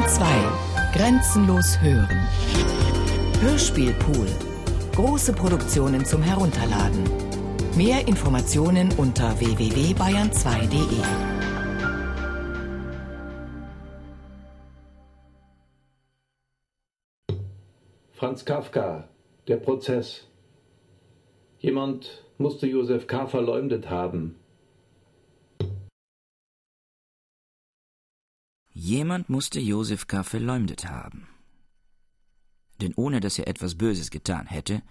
Bayern 2. Grenzenlos hören. Hörspielpool. Große Produktionen zum Herunterladen. Mehr Informationen unter www.bayern2.de. Franz Kafka, der Prozess. Jemand musste Josef K. verleumdet haben. Jemand musste Josef K. verleumdet haben. Denn ohne dass er etwas Böses getan hätte,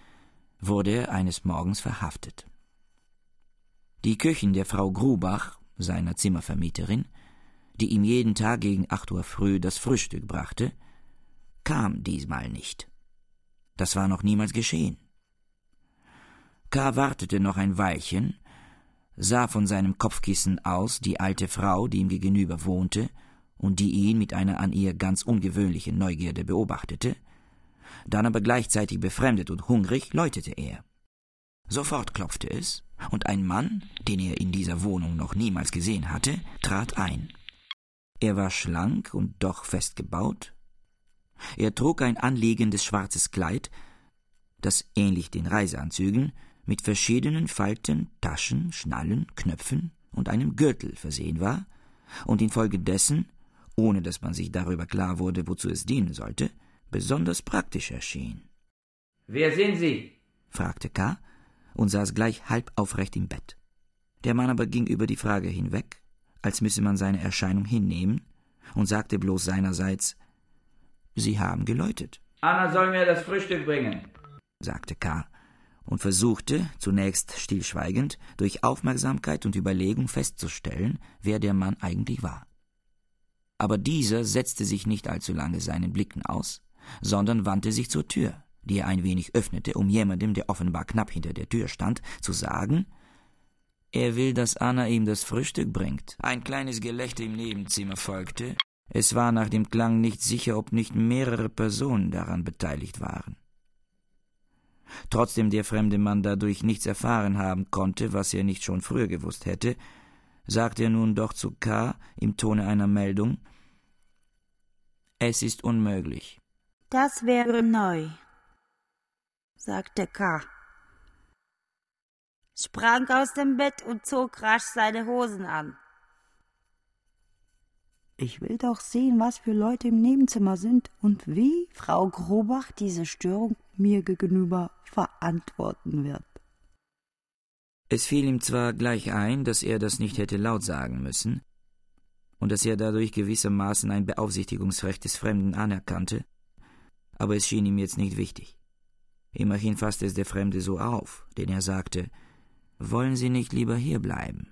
wurde er eines Morgens verhaftet. Die Köchin der Frau Grubach, seiner Zimmervermieterin, die ihm jeden Tag gegen acht Uhr früh das Frühstück brachte, kam diesmal nicht. Das war noch niemals geschehen. K. wartete noch ein Weilchen, sah von seinem Kopfkissen aus die alte Frau, die ihm gegenüber wohnte, und die ihn mit einer an ihr ganz ungewöhnlichen Neugierde beobachtete, dann aber gleichzeitig befremdet und hungrig läutete er. Sofort klopfte es, und ein Mann, den er in dieser Wohnung noch niemals gesehen hatte, trat ein. Er war schlank und doch fest gebaut. Er trug ein anliegendes schwarzes Kleid, das ähnlich den Reiseanzügen mit verschiedenen Falten, Taschen, Schnallen, Knöpfen und einem Gürtel versehen war und infolgedessen ohne dass man sich darüber klar wurde, wozu es dienen sollte, besonders praktisch erschien. Wer sind Sie? fragte K. und saß gleich halb aufrecht im Bett. Der Mann aber ging über die Frage hinweg, als müsse man seine Erscheinung hinnehmen, und sagte bloß seinerseits Sie haben geläutet. Anna soll mir das Frühstück bringen, sagte K. und versuchte, zunächst stillschweigend, durch Aufmerksamkeit und Überlegung festzustellen, wer der Mann eigentlich war aber dieser setzte sich nicht allzu lange seinen Blicken aus, sondern wandte sich zur Tür, die er ein wenig öffnete, um jemandem, der offenbar knapp hinter der Tür stand, zu sagen, er will, dass Anna ihm das Frühstück bringt. Ein kleines Gelächter im Nebenzimmer folgte. Es war nach dem Klang nicht sicher, ob nicht mehrere Personen daran beteiligt waren. Trotzdem der fremde Mann dadurch nichts erfahren haben konnte, was er nicht schon früher gewusst hätte, sagte er nun doch zu K. im Tone einer Meldung, es ist unmöglich. Das wäre neu, sagte K. sprang aus dem Bett und zog rasch seine Hosen an. Ich will doch sehen, was für Leute im Nebenzimmer sind und wie Frau Grobach diese Störung mir gegenüber verantworten wird. Es fiel ihm zwar gleich ein, dass er das nicht hätte laut sagen müssen, und dass er dadurch gewissermaßen ein Beaufsichtigungsrecht des Fremden anerkannte, aber es schien ihm jetzt nicht wichtig. Immerhin fasste es der Fremde so auf, denn er sagte, wollen Sie nicht lieber hierbleiben?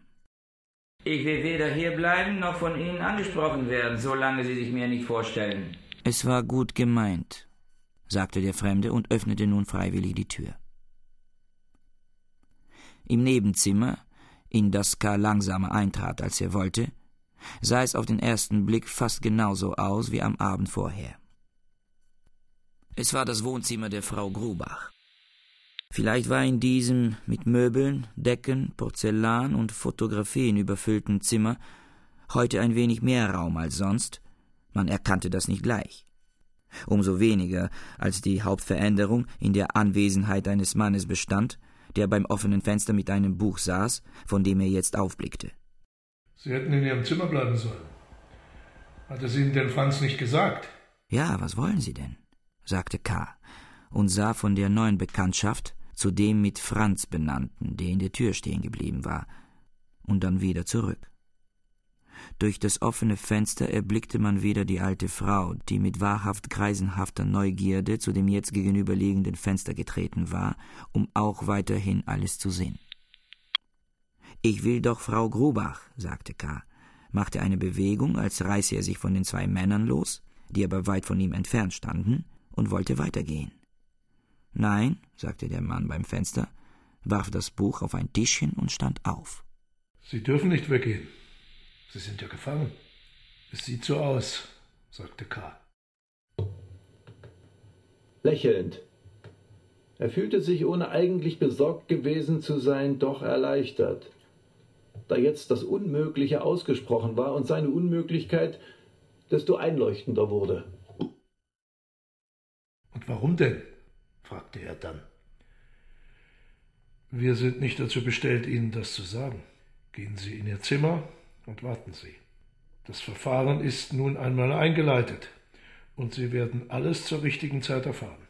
Ich will weder hierbleiben noch von Ihnen angesprochen werden, solange Sie sich mir nicht vorstellen. Es war gut gemeint, sagte der Fremde und öffnete nun freiwillig die Tür. Im Nebenzimmer, in das K. langsamer eintrat, als er wollte, sah es auf den ersten Blick fast genauso aus wie am Abend vorher. Es war das Wohnzimmer der Frau Grubach. Vielleicht war in diesem mit Möbeln, Decken, Porzellan und Fotografien überfüllten Zimmer heute ein wenig mehr Raum als sonst, man erkannte das nicht gleich. Umso weniger, als die Hauptveränderung in der Anwesenheit eines Mannes bestand, der beim offenen Fenster mit einem Buch saß, von dem er jetzt aufblickte. Sie hätten in Ihrem Zimmer bleiben sollen. Hat es Ihnen denn Franz nicht gesagt? Ja, was wollen Sie denn? sagte K. und sah von der neuen Bekanntschaft zu dem mit Franz benannten, der in der Tür stehen geblieben war, und dann wieder zurück. Durch das offene Fenster erblickte man wieder die alte Frau, die mit wahrhaft greisenhafter Neugierde zu dem jetzt gegenüberliegenden Fenster getreten war, um auch weiterhin alles zu sehen. Ich will doch Frau Grubach, sagte K., machte eine Bewegung, als reiße er sich von den zwei Männern los, die aber weit von ihm entfernt standen, und wollte weitergehen. Nein, sagte der Mann beim Fenster, warf das Buch auf ein Tischchen und stand auf. Sie dürfen nicht weggehen. Sie sind ja gefangen. Es sieht so aus, sagte K. Lächelnd. Er fühlte sich, ohne eigentlich besorgt gewesen zu sein, doch erleichtert. Da jetzt das Unmögliche ausgesprochen war und seine Unmöglichkeit desto einleuchtender wurde. Und warum denn? fragte er dann. Wir sind nicht dazu bestellt, Ihnen das zu sagen. Gehen Sie in Ihr Zimmer und warten Sie. Das Verfahren ist nun einmal eingeleitet, und Sie werden alles zur richtigen Zeit erfahren.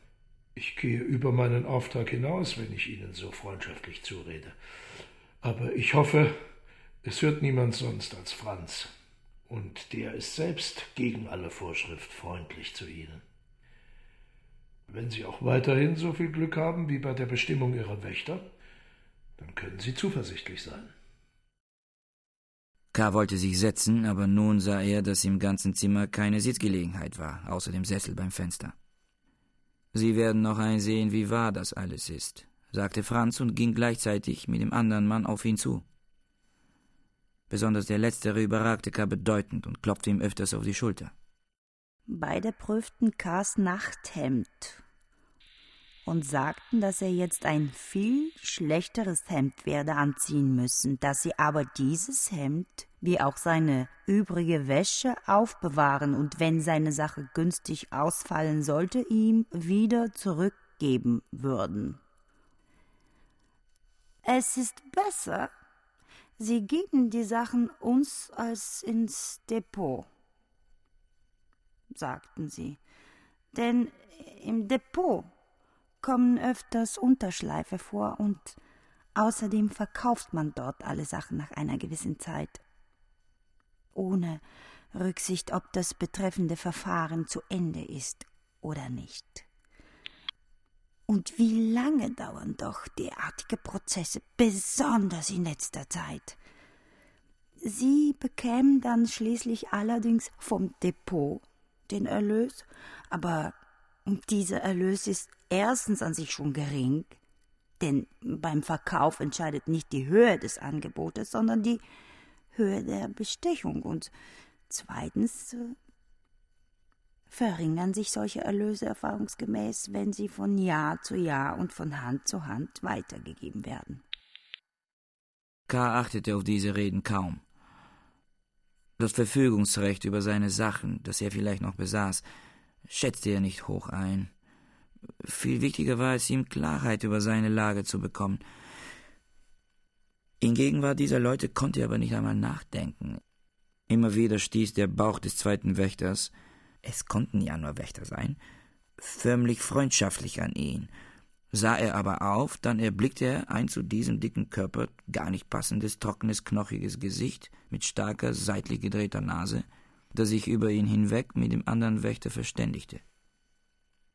Ich gehe über meinen Auftrag hinaus, wenn ich Ihnen so freundschaftlich zurede. Aber ich hoffe, es hört niemand sonst als Franz. Und der ist selbst gegen alle Vorschrift freundlich zu Ihnen. Wenn Sie auch weiterhin so viel Glück haben wie bei der Bestimmung Ihrer Wächter, dann können Sie zuversichtlich sein. K. wollte sich setzen, aber nun sah er, dass im ganzen Zimmer keine Sitzgelegenheit war, außer dem Sessel beim Fenster. Sie werden noch einsehen, wie wahr das alles ist, sagte Franz und ging gleichzeitig mit dem anderen Mann auf ihn zu. Besonders der letztere überragte K. bedeutend und klopfte ihm öfters auf die Schulter. Beide prüften K.s Nachthemd und sagten, dass er jetzt ein viel schlechteres Hemd werde anziehen müssen, dass sie aber dieses Hemd wie auch seine übrige Wäsche aufbewahren und wenn seine Sache günstig ausfallen sollte, ihm wieder zurückgeben würden. Es ist besser, Sie geben die Sachen uns als ins Depot, sagten sie, denn im Depot kommen öfters Unterschleife vor und außerdem verkauft man dort alle Sachen nach einer gewissen Zeit ohne Rücksicht, ob das betreffende Verfahren zu Ende ist oder nicht. Und wie lange dauern doch derartige Prozesse, besonders in letzter Zeit. Sie bekämen dann schließlich allerdings vom Depot den Erlös, aber dieser Erlös ist erstens an sich schon gering, denn beim Verkauf entscheidet nicht die Höhe des Angebotes, sondern die Höhe der Bestechung und zweitens äh, verringern sich solche Erlöse erfahrungsgemäß, wenn sie von Jahr zu Jahr und von Hand zu Hand weitergegeben werden. K. achtete auf diese Reden kaum. Das Verfügungsrecht über seine Sachen, das er vielleicht noch besaß, schätzte er nicht hoch ein. Viel wichtiger war es ihm, Klarheit über seine Lage zu bekommen. In Gegenwart dieser Leute konnte er aber nicht einmal nachdenken. Immer wieder stieß der Bauch des zweiten Wächters, es konnten ja nur Wächter sein, förmlich freundschaftlich an ihn. Sah er aber auf, dann erblickte er ein zu diesem dicken Körper gar nicht passendes, trockenes, knochiges Gesicht mit starker, seitlich gedrehter Nase, das sich über ihn hinweg mit dem anderen Wächter verständigte.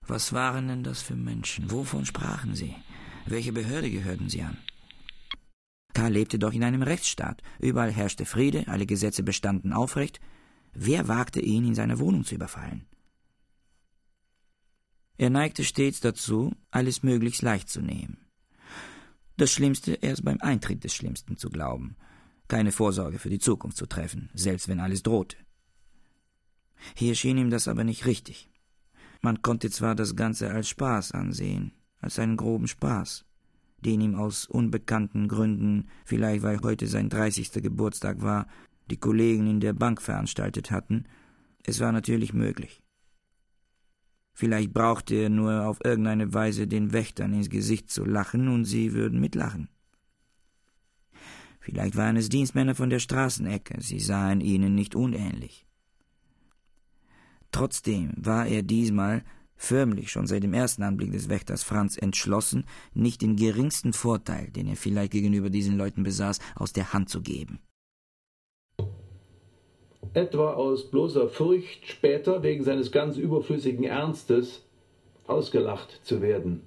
Was waren denn das für Menschen? Wovon sprachen sie? Welche Behörde gehörten sie an? K. lebte doch in einem Rechtsstaat. Überall herrschte Friede, alle Gesetze bestanden aufrecht. Wer wagte ihn, in seiner Wohnung zu überfallen? Er neigte stets dazu, alles möglichst leicht zu nehmen. Das Schlimmste erst beim Eintritt des Schlimmsten zu glauben, keine Vorsorge für die Zukunft zu treffen, selbst wenn alles drohte. Hier schien ihm das aber nicht richtig. Man konnte zwar das Ganze als Spaß ansehen, als einen groben Spaß, den ihm aus unbekannten Gründen, vielleicht weil heute sein dreißigster Geburtstag war, die Kollegen in der Bank veranstaltet hatten, es war natürlich möglich. Vielleicht brauchte er nur auf irgendeine Weise den Wächtern ins Gesicht zu lachen, und sie würden mitlachen. Vielleicht waren es Dienstmänner von der Straßenecke, sie sahen ihnen nicht unähnlich. Trotzdem war er diesmal förmlich schon seit dem ersten Anblick des Wächters Franz entschlossen, nicht den geringsten Vorteil, den er vielleicht gegenüber diesen Leuten besaß, aus der Hand zu geben. Etwa aus bloßer Furcht, später wegen seines ganz überflüssigen Ernstes ausgelacht zu werden.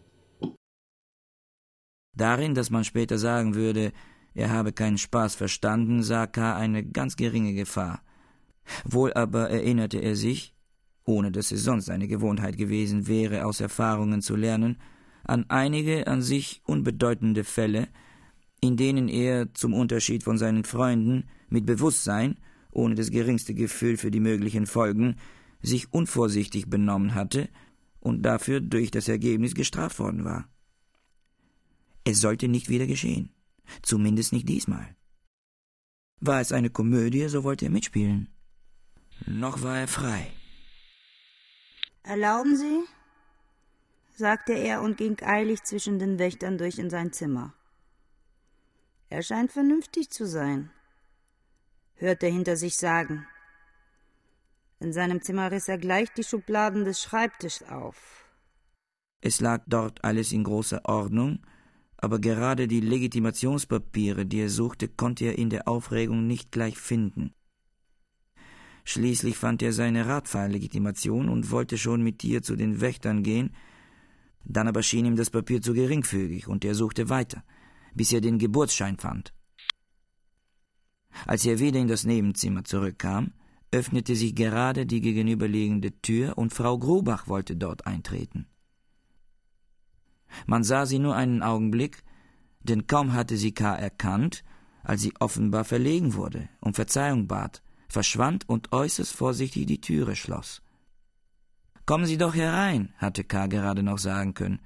Darin, dass man später sagen würde, er habe keinen Spaß verstanden, sah K. eine ganz geringe Gefahr. Wohl aber erinnerte er sich, ohne dass es sonst eine Gewohnheit gewesen wäre, aus Erfahrungen zu lernen, an einige an sich unbedeutende Fälle, in denen er, zum Unterschied von seinen Freunden, mit Bewusstsein, ohne das geringste Gefühl für die möglichen Folgen, sich unvorsichtig benommen hatte und dafür durch das Ergebnis gestraft worden war. Es sollte nicht wieder geschehen, zumindest nicht diesmal. War es eine Komödie, so wollte er mitspielen. Noch war er frei. Erlauben Sie? sagte er und ging eilig zwischen den Wächtern durch in sein Zimmer. Er scheint vernünftig zu sein, hörte er hinter sich sagen. In seinem Zimmer riss er gleich die Schubladen des Schreibtischs auf. Es lag dort alles in großer Ordnung, aber gerade die Legitimationspapiere, die er suchte, konnte er in der Aufregung nicht gleich finden. Schließlich fand er seine Radfahrlegitimation und wollte schon mit ihr zu den Wächtern gehen, dann aber schien ihm das Papier zu geringfügig, und er suchte weiter, bis er den Geburtsschein fand. Als er wieder in das Nebenzimmer zurückkam, öffnete sich gerade die gegenüberliegende Tür, und Frau Grubach wollte dort eintreten. Man sah sie nur einen Augenblick, denn kaum hatte sie K. erkannt, als sie offenbar verlegen wurde, um Verzeihung bat, verschwand und äußerst vorsichtig die Türe schloss. Kommen Sie doch herein, hatte K. gerade noch sagen können.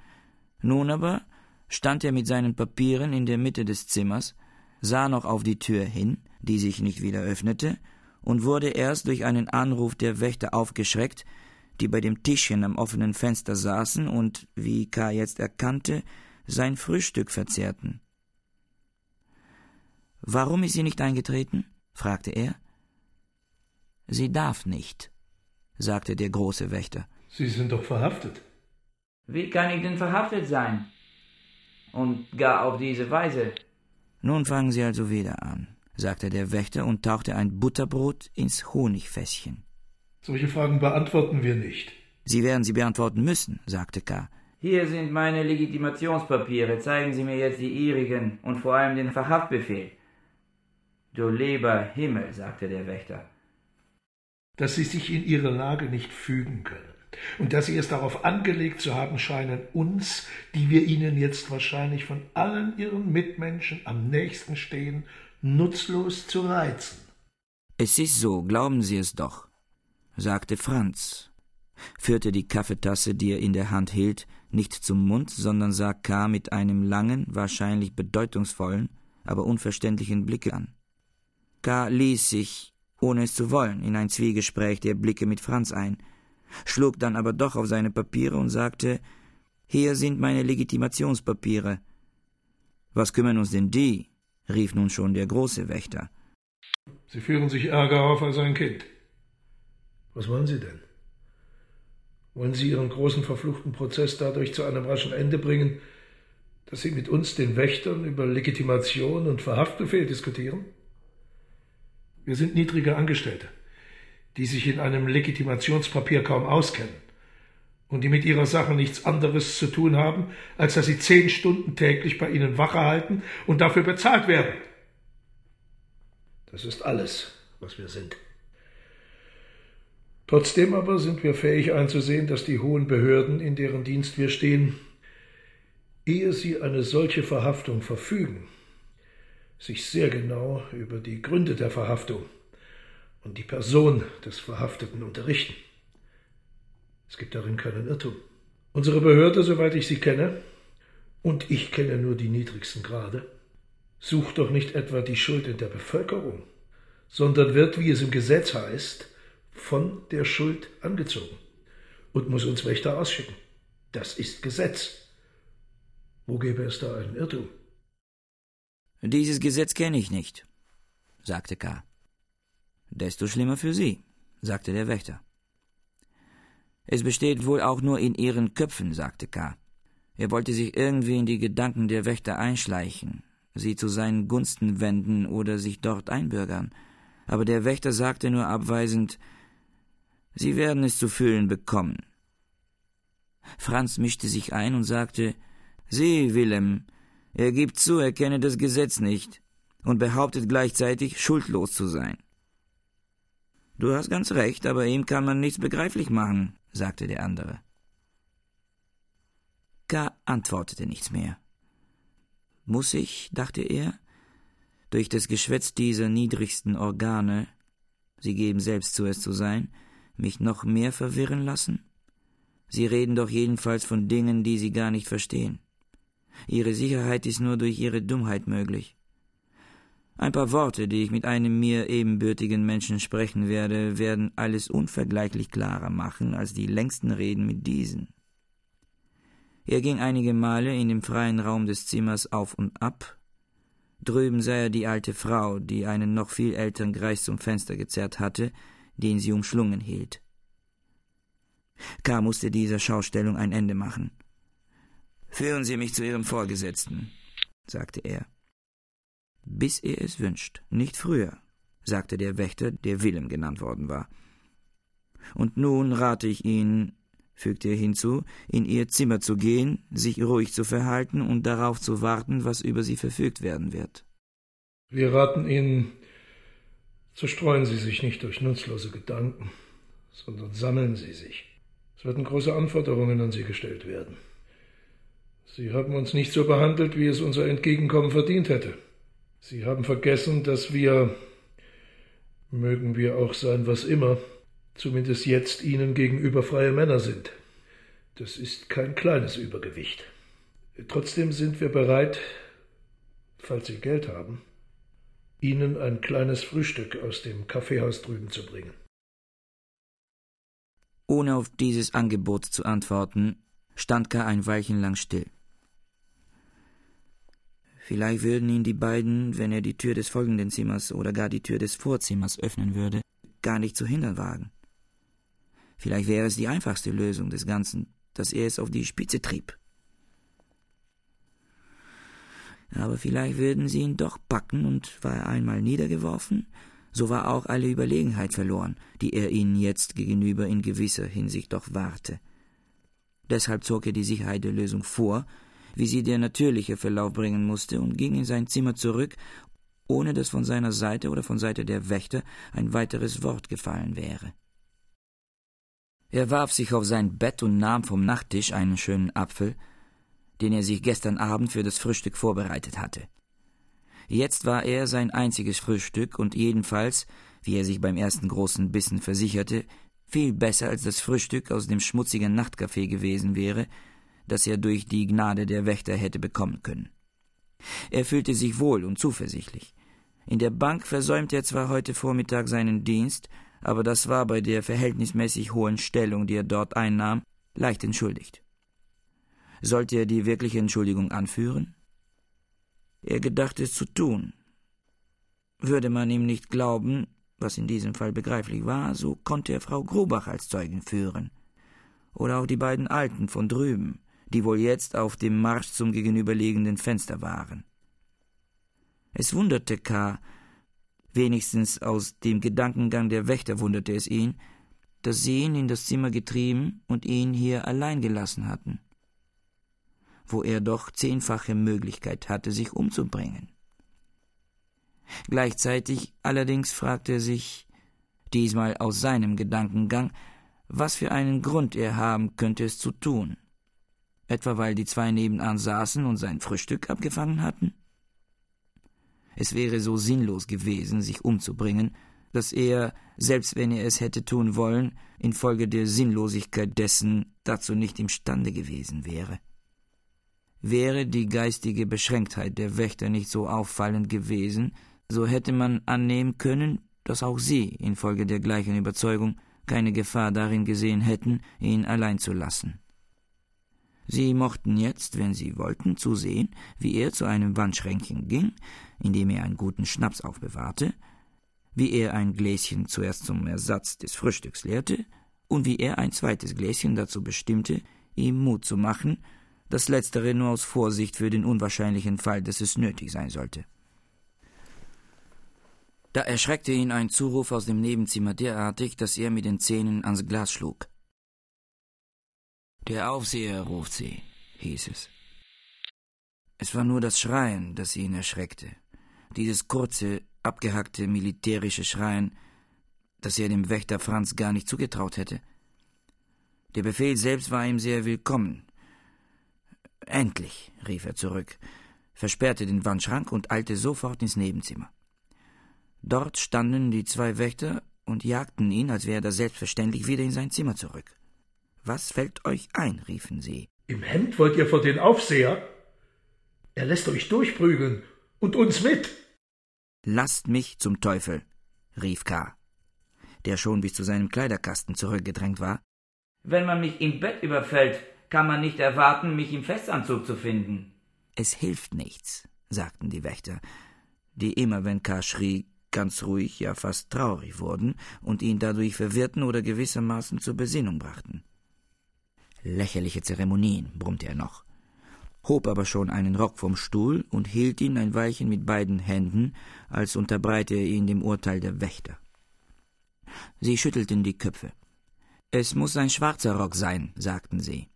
Nun aber stand er mit seinen Papieren in der Mitte des Zimmers, sah noch auf die Tür hin, die sich nicht wieder öffnete, und wurde erst durch einen Anruf der Wächter aufgeschreckt, die bei dem Tischchen am offenen Fenster saßen und, wie K. jetzt erkannte, sein Frühstück verzehrten. Warum ist sie nicht eingetreten? fragte er. Sie darf nicht, sagte der große Wächter. Sie sind doch verhaftet. Wie kann ich denn verhaftet sein? Und gar auf diese Weise. Nun fangen Sie also wieder an, sagte der Wächter und tauchte ein Butterbrot ins Honigfässchen. Solche Fragen beantworten wir nicht. Sie werden sie beantworten müssen, sagte K. Hier sind meine Legitimationspapiere. Zeigen Sie mir jetzt die Ihrigen und vor allem den Verhaftbefehl. Du lieber Himmel, sagte der Wächter. Dass Sie sich in Ihre Lage nicht fügen können und dass Sie es darauf angelegt zu haben scheinen, uns, die wir Ihnen jetzt wahrscheinlich von allen Ihren Mitmenschen am nächsten stehen, nutzlos zu reizen. Es ist so, glauben Sie es doch sagte Franz, führte die Kaffeetasse, die er in der Hand hielt, nicht zum Mund, sondern sah K. mit einem langen, wahrscheinlich bedeutungsvollen, aber unverständlichen Blicke an. K. ließ sich, ohne es zu wollen, in ein Zwiegespräch der Blicke mit Franz ein, schlug dann aber doch auf seine Papiere und sagte Hier sind meine Legitimationspapiere. Was kümmern uns denn die? Rief nun schon der große Wächter. Sie führen sich Ärger auf als ein Kind. Was wollen Sie denn? Wollen Sie Ihren großen verfluchten Prozess dadurch zu einem raschen Ende bringen, dass Sie mit uns, den Wächtern, über Legitimation und Verhaftbefehl diskutieren? Wir sind niedrige Angestellte, die sich in einem Legitimationspapier kaum auskennen und die mit ihrer Sache nichts anderes zu tun haben, als dass sie zehn Stunden täglich bei Ihnen Wache halten und dafür bezahlt werden. Das ist alles, was wir sind. Trotzdem aber sind wir fähig einzusehen, dass die hohen Behörden, in deren Dienst wir stehen, ehe sie eine solche Verhaftung verfügen, sich sehr genau über die Gründe der Verhaftung und die Person des Verhafteten unterrichten. Es gibt darin keinen Irrtum. Unsere Behörde, soweit ich sie kenne, und ich kenne nur die niedrigsten Grade, sucht doch nicht etwa die Schuld in der Bevölkerung, sondern wird, wie es im Gesetz heißt, von der Schuld angezogen und muss uns Wächter ausschicken. Das ist Gesetz. Wo gäbe es da einen Irrtum? Dieses Gesetz kenne ich nicht, sagte K. Desto schlimmer für Sie, sagte der Wächter. Es besteht wohl auch nur in Ihren Köpfen, sagte K. Er wollte sich irgendwie in die Gedanken der Wächter einschleichen, sie zu seinen Gunsten wenden oder sich dort einbürgern. Aber der Wächter sagte nur abweisend, Sie werden es zu fühlen bekommen. Franz mischte sich ein und sagte Sieh, Willem, er gibt zu, er kenne das Gesetz nicht und behauptet gleichzeitig, schuldlos zu sein. Du hast ganz recht, aber ihm kann man nichts begreiflich machen, sagte der andere. K. antwortete nichts mehr. Muss ich, dachte er, durch das Geschwätz dieser niedrigsten Organe, sie geben selbst zu es zu sein, mich noch mehr verwirren lassen? Sie reden doch jedenfalls von Dingen, die Sie gar nicht verstehen. Ihre Sicherheit ist nur durch Ihre Dummheit möglich. Ein paar Worte, die ich mit einem mir ebenbürtigen Menschen sprechen werde, werden alles unvergleichlich klarer machen als die längsten Reden mit diesen. Er ging einige Male in dem freien Raum des Zimmers auf und ab. Drüben sah er die alte Frau, die einen noch viel älteren Greis zum Fenster gezerrt hatte, den sie umschlungen hielt. K. musste dieser Schaustellung ein Ende machen. Führen Sie mich zu Ihrem Vorgesetzten, sagte er bis er es wünscht, nicht früher, sagte der Wächter, der Willem genannt worden war. Und nun rate ich Ihnen, fügte er hinzu, in Ihr Zimmer zu gehen, sich ruhig zu verhalten und darauf zu warten, was über Sie verfügt werden wird. Wir raten Ihnen, zerstreuen Sie sich nicht durch nutzlose Gedanken, sondern sammeln Sie sich. Es werden große Anforderungen an Sie gestellt werden. Sie haben uns nicht so behandelt, wie es unser Entgegenkommen verdient hätte. Sie haben vergessen, dass wir, mögen wir auch sein, was immer, zumindest jetzt Ihnen gegenüber freie Männer sind. Das ist kein kleines Übergewicht. Trotzdem sind wir bereit, falls Sie Geld haben, Ihnen ein kleines Frühstück aus dem Kaffeehaus drüben zu bringen. Ohne auf dieses Angebot zu antworten, stand K. ein Weilchen lang still. Vielleicht würden ihn die beiden, wenn er die Tür des folgenden Zimmers oder gar die Tür des Vorzimmers öffnen würde, gar nicht zu hindern wagen. Vielleicht wäre es die einfachste Lösung des Ganzen, dass er es auf die Spitze trieb. Aber vielleicht würden sie ihn doch packen, und war er einmal niedergeworfen, so war auch alle Überlegenheit verloren, die er ihnen jetzt gegenüber in gewisser Hinsicht doch wahrte. Deshalb zog er die Sicherheit der Lösung vor, wie sie der natürliche Verlauf bringen musste, und ging in sein Zimmer zurück, ohne dass von seiner Seite oder von Seite der Wächter ein weiteres Wort gefallen wäre. Er warf sich auf sein Bett und nahm vom Nachttisch einen schönen Apfel, den er sich gestern Abend für das Frühstück vorbereitet hatte. Jetzt war er sein einziges Frühstück und jedenfalls, wie er sich beim ersten großen Bissen versicherte, viel besser als das Frühstück aus dem schmutzigen Nachtcafé gewesen wäre, das er durch die Gnade der Wächter hätte bekommen können. Er fühlte sich wohl und zuversichtlich. In der Bank versäumte er zwar heute Vormittag seinen Dienst, aber das war bei der verhältnismäßig hohen Stellung, die er dort einnahm, leicht entschuldigt. Sollte er die wirkliche Entschuldigung anführen? Er gedachte es zu tun. Würde man ihm nicht glauben, was in diesem Fall begreiflich war, so konnte er Frau Grubach als Zeugin führen. Oder auch die beiden Alten von drüben, die wohl jetzt auf dem Marsch zum gegenüberliegenden Fenster waren. Es wunderte K., wenigstens aus dem Gedankengang der Wächter wunderte es ihn, dass sie ihn in das Zimmer getrieben und ihn hier allein gelassen hatten, wo er doch zehnfache Möglichkeit hatte, sich umzubringen. Gleichzeitig allerdings fragte er sich, diesmal aus seinem Gedankengang, was für einen Grund er haben könnte, es zu tun etwa weil die zwei nebenan saßen und sein Frühstück abgefangen hatten? Es wäre so sinnlos gewesen, sich umzubringen, dass er, selbst wenn er es hätte tun wollen, infolge der Sinnlosigkeit dessen dazu nicht imstande gewesen wäre. Wäre die geistige Beschränktheit der Wächter nicht so auffallend gewesen, so hätte man annehmen können, dass auch sie infolge der gleichen Überzeugung keine Gefahr darin gesehen hätten, ihn allein zu lassen. Sie mochten jetzt, wenn sie wollten, zusehen, wie er zu einem Wandschränkchen ging, in dem er einen guten Schnaps aufbewahrte, wie er ein Gläschen zuerst zum Ersatz des Frühstücks leerte und wie er ein zweites Gläschen dazu bestimmte, ihm Mut zu machen, das letztere nur aus Vorsicht für den unwahrscheinlichen Fall, dass es nötig sein sollte. Da erschreckte ihn ein Zuruf aus dem Nebenzimmer derartig, dass er mit den Zähnen ans Glas schlug. Der Aufseher ruft sie, hieß es. Es war nur das Schreien, das ihn erschreckte. Dieses kurze, abgehackte militärische Schreien, das er dem Wächter Franz gar nicht zugetraut hätte. Der Befehl selbst war ihm sehr willkommen. Endlich, rief er zurück, versperrte den Wandschrank und eilte sofort ins Nebenzimmer. Dort standen die zwei Wächter und jagten ihn, als wäre er selbstverständlich, wieder in sein Zimmer zurück. Was fällt euch ein? riefen sie. Im Hemd wollt ihr vor den Aufseher? Er lässt euch durchprügeln und uns mit. Lasst mich zum Teufel, rief K., der schon bis zu seinem Kleiderkasten zurückgedrängt war. Wenn man mich im Bett überfällt, kann man nicht erwarten, mich im Festanzug zu finden. Es hilft nichts, sagten die Wächter, die immer, wenn K. schrie, ganz ruhig, ja fast traurig wurden und ihn dadurch verwirrten oder gewissermaßen zur Besinnung brachten. Lächerliche Zeremonien, brummte er noch, hob aber schon einen Rock vom Stuhl und hielt ihn ein Weilchen mit beiden Händen, als unterbreite er ihn dem Urteil der Wächter. Sie schüttelten die Köpfe. Es muss ein schwarzer Rock sein, sagten sie.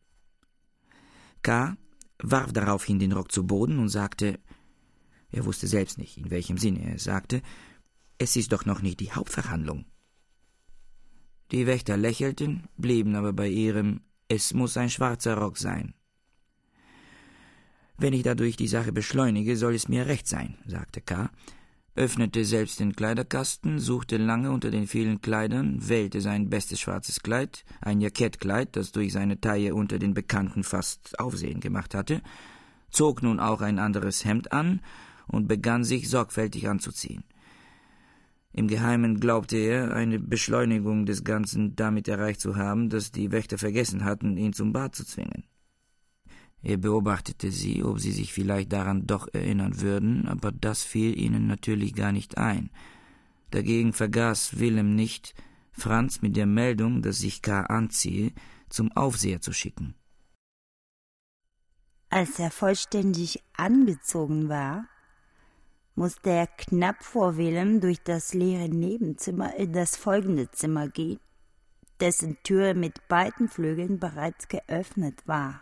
K. warf daraufhin den Rock zu Boden und sagte, er wusste selbst nicht, in welchem Sinne er sagte, es ist doch noch nicht die Hauptverhandlung. Die Wächter lächelten, blieben aber bei ihrem Es muss ein schwarzer Rock sein. Wenn ich dadurch die Sache beschleunige, soll es mir recht sein, sagte K., öffnete selbst den Kleiderkasten, suchte lange unter den vielen Kleidern, wählte sein bestes schwarzes Kleid, ein Jackettkleid, das durch seine Taille unter den Bekannten fast Aufsehen gemacht hatte, zog nun auch ein anderes Hemd an und begann sich sorgfältig anzuziehen. Im Geheimen glaubte er, eine Beschleunigung des Ganzen damit erreicht zu haben, dass die Wächter vergessen hatten, ihn zum Bad zu zwingen. Er beobachtete sie, ob sie sich vielleicht daran doch erinnern würden, aber das fiel ihnen natürlich gar nicht ein. Dagegen vergaß Willem nicht, Franz mit der Meldung, dass sich K. anziehe, zum Aufseher zu schicken. Als er vollständig angezogen war, musste er knapp vor Willem durch das leere Nebenzimmer in das folgende Zimmer gehen, dessen Tür mit beiden Flügeln bereits geöffnet war.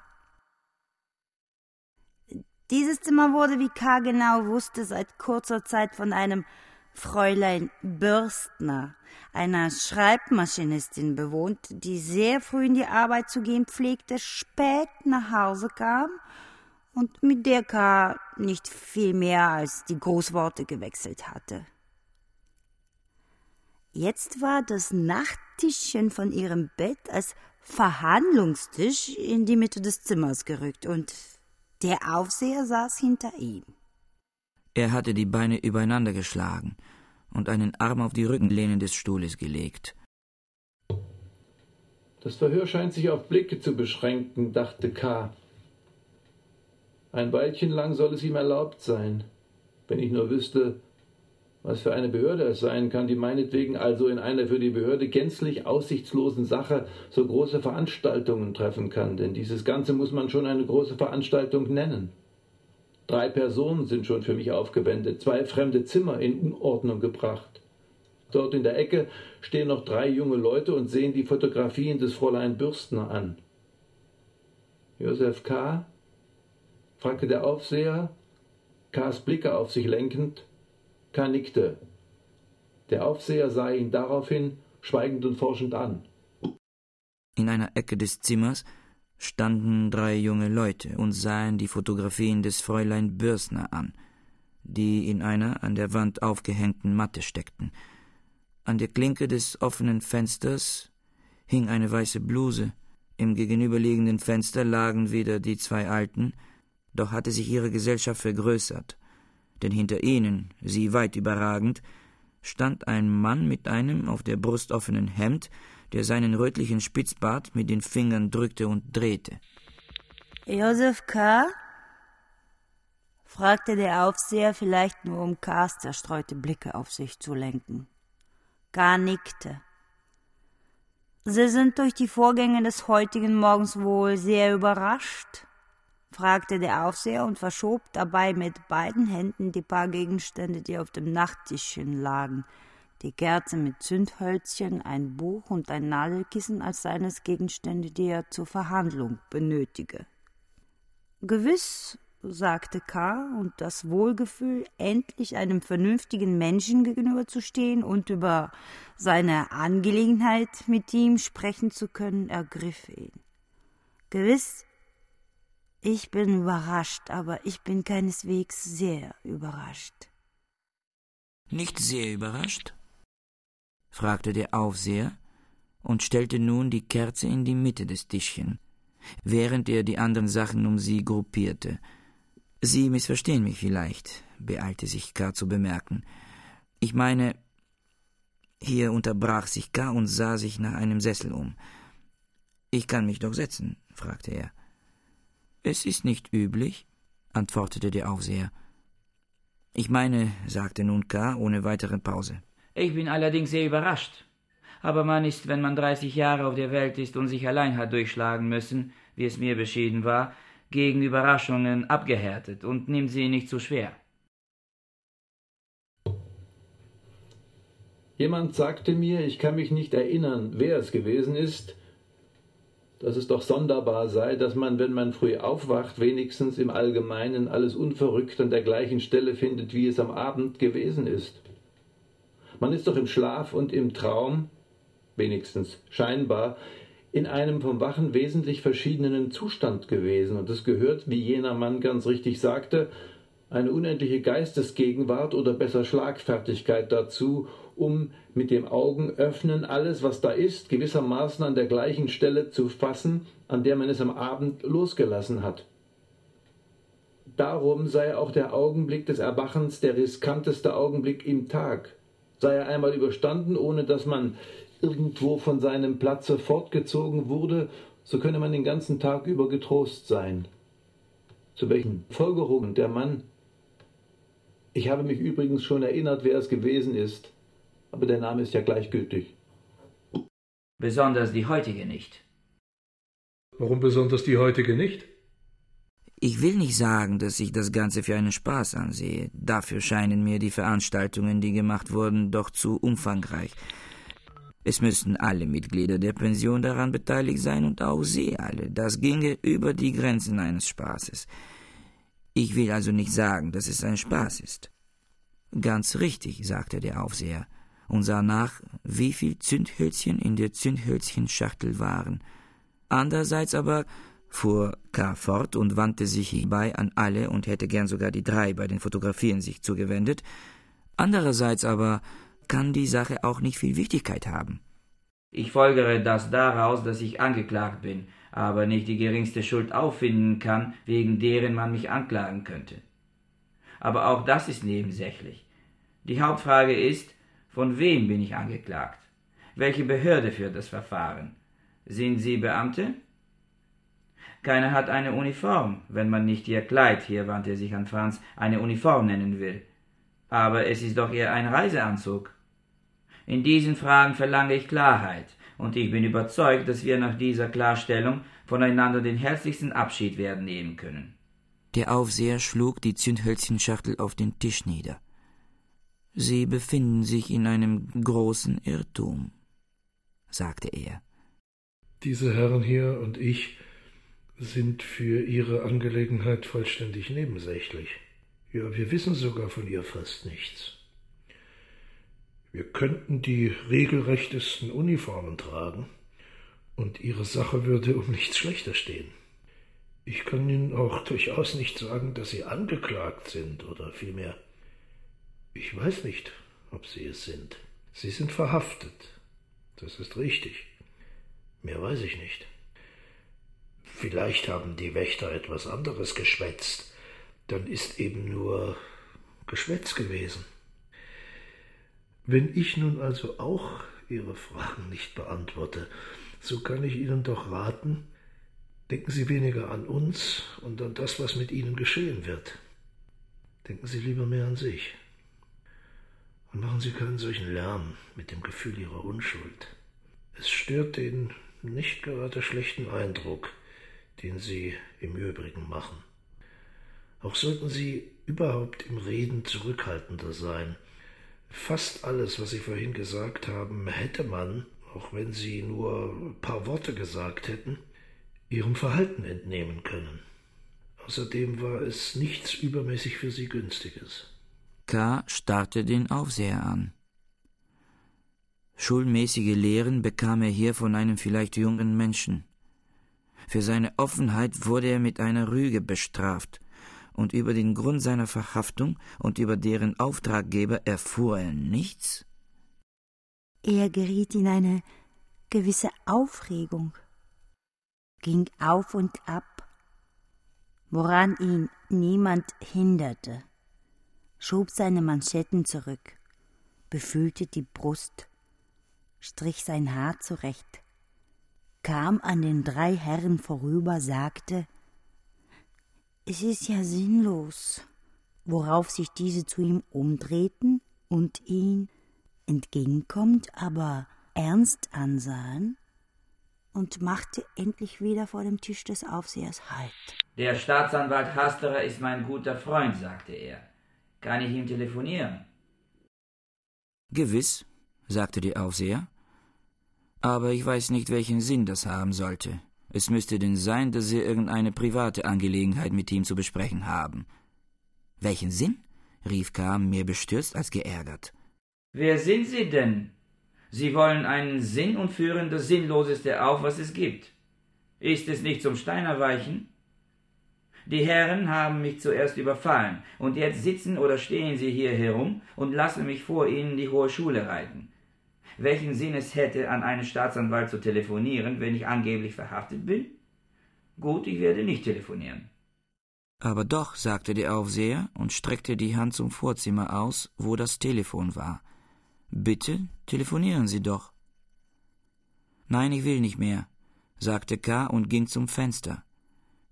Dieses Zimmer wurde, wie K. genau wusste, seit kurzer Zeit von einem Fräulein Bürstner, einer Schreibmaschinistin bewohnt, die sehr früh in die Arbeit zu gehen pflegte, spät nach Hause kam und mit der K. nicht viel mehr als die Großworte gewechselt hatte. Jetzt war das Nachttischchen von ihrem Bett als Verhandlungstisch in die Mitte des Zimmers gerückt und der Aufseher saß hinter ihm. Er hatte die Beine übereinander geschlagen und einen Arm auf die Rückenlehne des Stuhles gelegt. Das Verhör scheint sich auf Blicke zu beschränken, dachte K. Ein Weilchen lang soll es ihm erlaubt sein. Wenn ich nur wüsste, was für eine Behörde es sein kann, die meinetwegen also in einer für die Behörde gänzlich aussichtslosen Sache so große Veranstaltungen treffen kann, denn dieses Ganze muss man schon eine große Veranstaltung nennen. Drei Personen sind schon für mich aufgewendet, zwei fremde Zimmer in Unordnung gebracht. Dort in der Ecke stehen noch drei junge Leute und sehen die Fotografien des Fräulein Bürstner an. Josef K fragte der Aufseher, K.s Blicke auf sich lenkend. K. nickte. Der Aufseher sah ihn daraufhin schweigend und forschend an. In einer Ecke des Zimmers standen drei junge Leute und sahen die Fotografien des Fräulein Börsner an, die in einer an der Wand aufgehängten Matte steckten. An der Klinke des offenen Fensters hing eine weiße Bluse, im gegenüberliegenden Fenster lagen wieder die zwei Alten, doch hatte sich ihre Gesellschaft vergrößert, denn hinter ihnen, sie weit überragend, stand ein Mann mit einem auf der Brust offenen Hemd, der seinen rötlichen Spitzbart mit den Fingern drückte und drehte. Josef K.? fragte der Aufseher vielleicht nur, um K.s zerstreute Blicke auf sich zu lenken. K. nickte. Sie sind durch die Vorgänge des heutigen Morgens wohl sehr überrascht? Fragte der Aufseher und verschob dabei mit beiden Händen die paar Gegenstände, die auf dem Nachttischchen lagen, die Kerze mit Zündhölzchen, ein Buch und ein Nadelkissen als seines Gegenstände, die er zur Verhandlung benötige. Gewiss, sagte K., und das Wohlgefühl, endlich einem vernünftigen Menschen gegenüberzustehen und über seine Angelegenheit mit ihm sprechen zu können, ergriff ihn. Gewiss, ich bin überrascht, aber ich bin keineswegs sehr überrascht. Nicht sehr überrascht? fragte der Aufseher und stellte nun die Kerze in die Mitte des Tischchen, während er die anderen Sachen um sie gruppierte. Sie missverstehen mich vielleicht, beeilte sich K. zu bemerken, Ich meine, hier unterbrach sich K. und sah sich nach einem Sessel um. Ich kann mich doch setzen, fragte er. Es ist nicht üblich, antwortete der Aufseher. Ich meine, sagte nun K. ohne weitere Pause. Ich bin allerdings sehr überrascht. Aber man ist, wenn man dreißig Jahre auf der Welt ist und sich allein hat durchschlagen müssen, wie es mir beschieden war, gegen Überraschungen abgehärtet und nimmt sie nicht zu schwer. Jemand sagte mir, ich kann mich nicht erinnern, wer es gewesen ist, dass es doch sonderbar sei, dass man, wenn man früh aufwacht, wenigstens im Allgemeinen alles unverrückt an der gleichen Stelle findet, wie es am Abend gewesen ist. Man ist doch im Schlaf und im Traum, wenigstens scheinbar, in einem vom Wachen wesentlich verschiedenen Zustand gewesen, und es gehört, wie jener Mann ganz richtig sagte, eine unendliche Geistesgegenwart oder besser Schlagfertigkeit dazu, um mit dem Augenöffnen alles, was da ist, gewissermaßen an der gleichen Stelle zu fassen, an der man es am Abend losgelassen hat. Darum sei auch der Augenblick des Erwachens der riskanteste Augenblick im Tag. Sei er einmal überstanden, ohne dass man irgendwo von seinem Platze fortgezogen wurde, so könne man den ganzen Tag über getrost sein. Zu welchen Folgerungen der Mann ich habe mich übrigens schon erinnert, wer es gewesen ist aber der Name ist ja gleichgültig. Besonders die heutige nicht. Warum besonders die heutige nicht? Ich will nicht sagen, dass ich das Ganze für einen Spaß ansehe. Dafür scheinen mir die Veranstaltungen, die gemacht wurden, doch zu umfangreich. Es müssten alle Mitglieder der Pension daran beteiligt sein und auch Sie alle. Das ginge über die Grenzen eines Spaßes. Ich will also nicht sagen, dass es ein Spaß ist. Ganz richtig, sagte der Aufseher und sah nach, wie viel Zündhölzchen in der Zündhölzchenschachtel waren. Andererseits aber fuhr K. fort und wandte sich hierbei an alle und hätte gern sogar die drei bei den Fotografien sich zugewendet. Andererseits aber kann die Sache auch nicht viel Wichtigkeit haben. Ich folgere das daraus, dass ich angeklagt bin, aber nicht die geringste Schuld auffinden kann, wegen deren man mich anklagen könnte. Aber auch das ist nebensächlich. Die Hauptfrage ist, von wem bin ich angeklagt? Welche Behörde führt das Verfahren? Sind Sie Beamte? Keiner hat eine Uniform, wenn man nicht Ihr Kleid, hier wandte er sich an Franz, eine Uniform nennen will. Aber es ist doch eher ein Reiseanzug. In diesen Fragen verlange ich Klarheit, und ich bin überzeugt, dass wir nach dieser Klarstellung voneinander den herzlichsten Abschied werden nehmen können. Der Aufseher schlug die Zündhölzchenschachtel auf den Tisch nieder. Sie befinden sich in einem großen Irrtum, sagte er. Diese Herren hier und ich sind für Ihre Angelegenheit vollständig nebensächlich. Ja, wir wissen sogar von ihr fast nichts. Wir könnten die regelrechtesten Uniformen tragen, und Ihre Sache würde um nichts schlechter stehen. Ich kann Ihnen auch durchaus nicht sagen, dass Sie angeklagt sind oder vielmehr ich weiß nicht, ob Sie es sind. Sie sind verhaftet. Das ist richtig. Mehr weiß ich nicht. Vielleicht haben die Wächter etwas anderes geschwätzt. Dann ist eben nur Geschwätz gewesen. Wenn ich nun also auch Ihre Fragen nicht beantworte, so kann ich Ihnen doch raten, denken Sie weniger an uns und an das, was mit Ihnen geschehen wird. Denken Sie lieber mehr an sich. Und machen Sie keinen solchen Lärm mit dem Gefühl Ihrer Unschuld. Es stört den nicht gerade schlechten Eindruck, den Sie im Übrigen machen. Auch sollten Sie überhaupt im Reden zurückhaltender sein. Fast alles, was Sie vorhin gesagt haben, hätte man, auch wenn Sie nur ein paar Worte gesagt hätten, Ihrem Verhalten entnehmen können. Außerdem war es nichts übermäßig für Sie Günstiges. K. starrte den Aufseher an. Schulmäßige Lehren bekam er hier von einem vielleicht jungen Menschen. Für seine Offenheit wurde er mit einer Rüge bestraft, und über den Grund seiner Verhaftung und über deren Auftraggeber erfuhr er nichts? Er geriet in eine gewisse Aufregung, ging auf und ab, woran ihn niemand hinderte schob seine Manschetten zurück befühlte die Brust, strich sein Haar zurecht, kam an den drei Herren vorüber, sagte Es ist ja sinnlos, worauf sich diese zu ihm umdrehten und ihn entgegenkommt, aber ernst ansahen und machte endlich wieder vor dem Tisch des Aufsehers Halt. Der Staatsanwalt Hasterer ist mein guter Freund, sagte er. Kann ich ihm telefonieren? Gewiss, sagte der Aufseher. Aber ich weiß nicht, welchen Sinn das haben sollte. Es müsste denn sein, dass Sie irgendeine private Angelegenheit mit ihm zu besprechen haben. Welchen Sinn? rief K. mehr bestürzt als geärgert. Wer sind Sie denn? Sie wollen einen Sinn und führen das Sinnloseste auf, was es gibt. Ist es nicht zum Steiner weichen? Die Herren haben mich zuerst überfallen, und jetzt sitzen oder stehen sie hier herum und lassen mich vor ihnen die hohe Schule reiten. Welchen Sinn es hätte, an einen Staatsanwalt zu telefonieren, wenn ich angeblich verhaftet bin? Gut, ich werde nicht telefonieren. Aber doch, sagte der Aufseher und streckte die Hand zum Vorzimmer aus, wo das Telefon war. Bitte, telefonieren Sie doch. Nein, ich will nicht mehr, sagte K. und ging zum Fenster.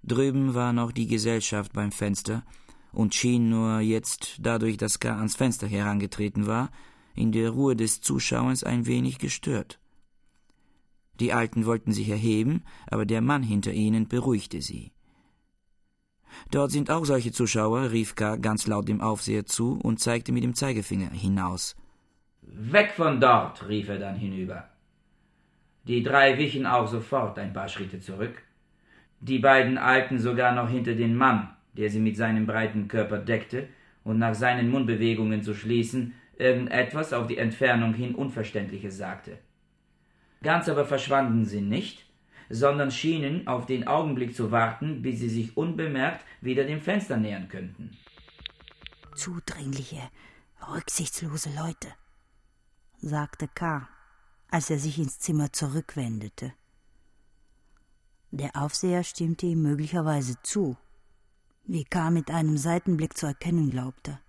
Drüben war noch die Gesellschaft beim Fenster und schien nur jetzt, dadurch, dass K. ans Fenster herangetreten war, in der Ruhe des Zuschauens ein wenig gestört. Die Alten wollten sich erheben, aber der Mann hinter ihnen beruhigte sie. Dort sind auch solche Zuschauer, rief K. ganz laut dem Aufseher zu und zeigte mit dem Zeigefinger hinaus. Weg von dort, rief er dann hinüber. Die drei wichen auch sofort ein paar Schritte zurück. Die beiden eilten sogar noch hinter den Mann, der sie mit seinem breiten Körper deckte, und nach seinen Mundbewegungen zu schließen, irgendetwas auf die Entfernung hin Unverständliches sagte. Ganz aber verschwanden sie nicht, sondern schienen auf den Augenblick zu warten, bis sie sich unbemerkt wieder dem Fenster nähern könnten. Zudringliche, rücksichtslose Leute, sagte K., als er sich ins Zimmer zurückwendete. Der Aufseher stimmte ihm möglicherweise zu, wie K. mit einem Seitenblick zu erkennen glaubte.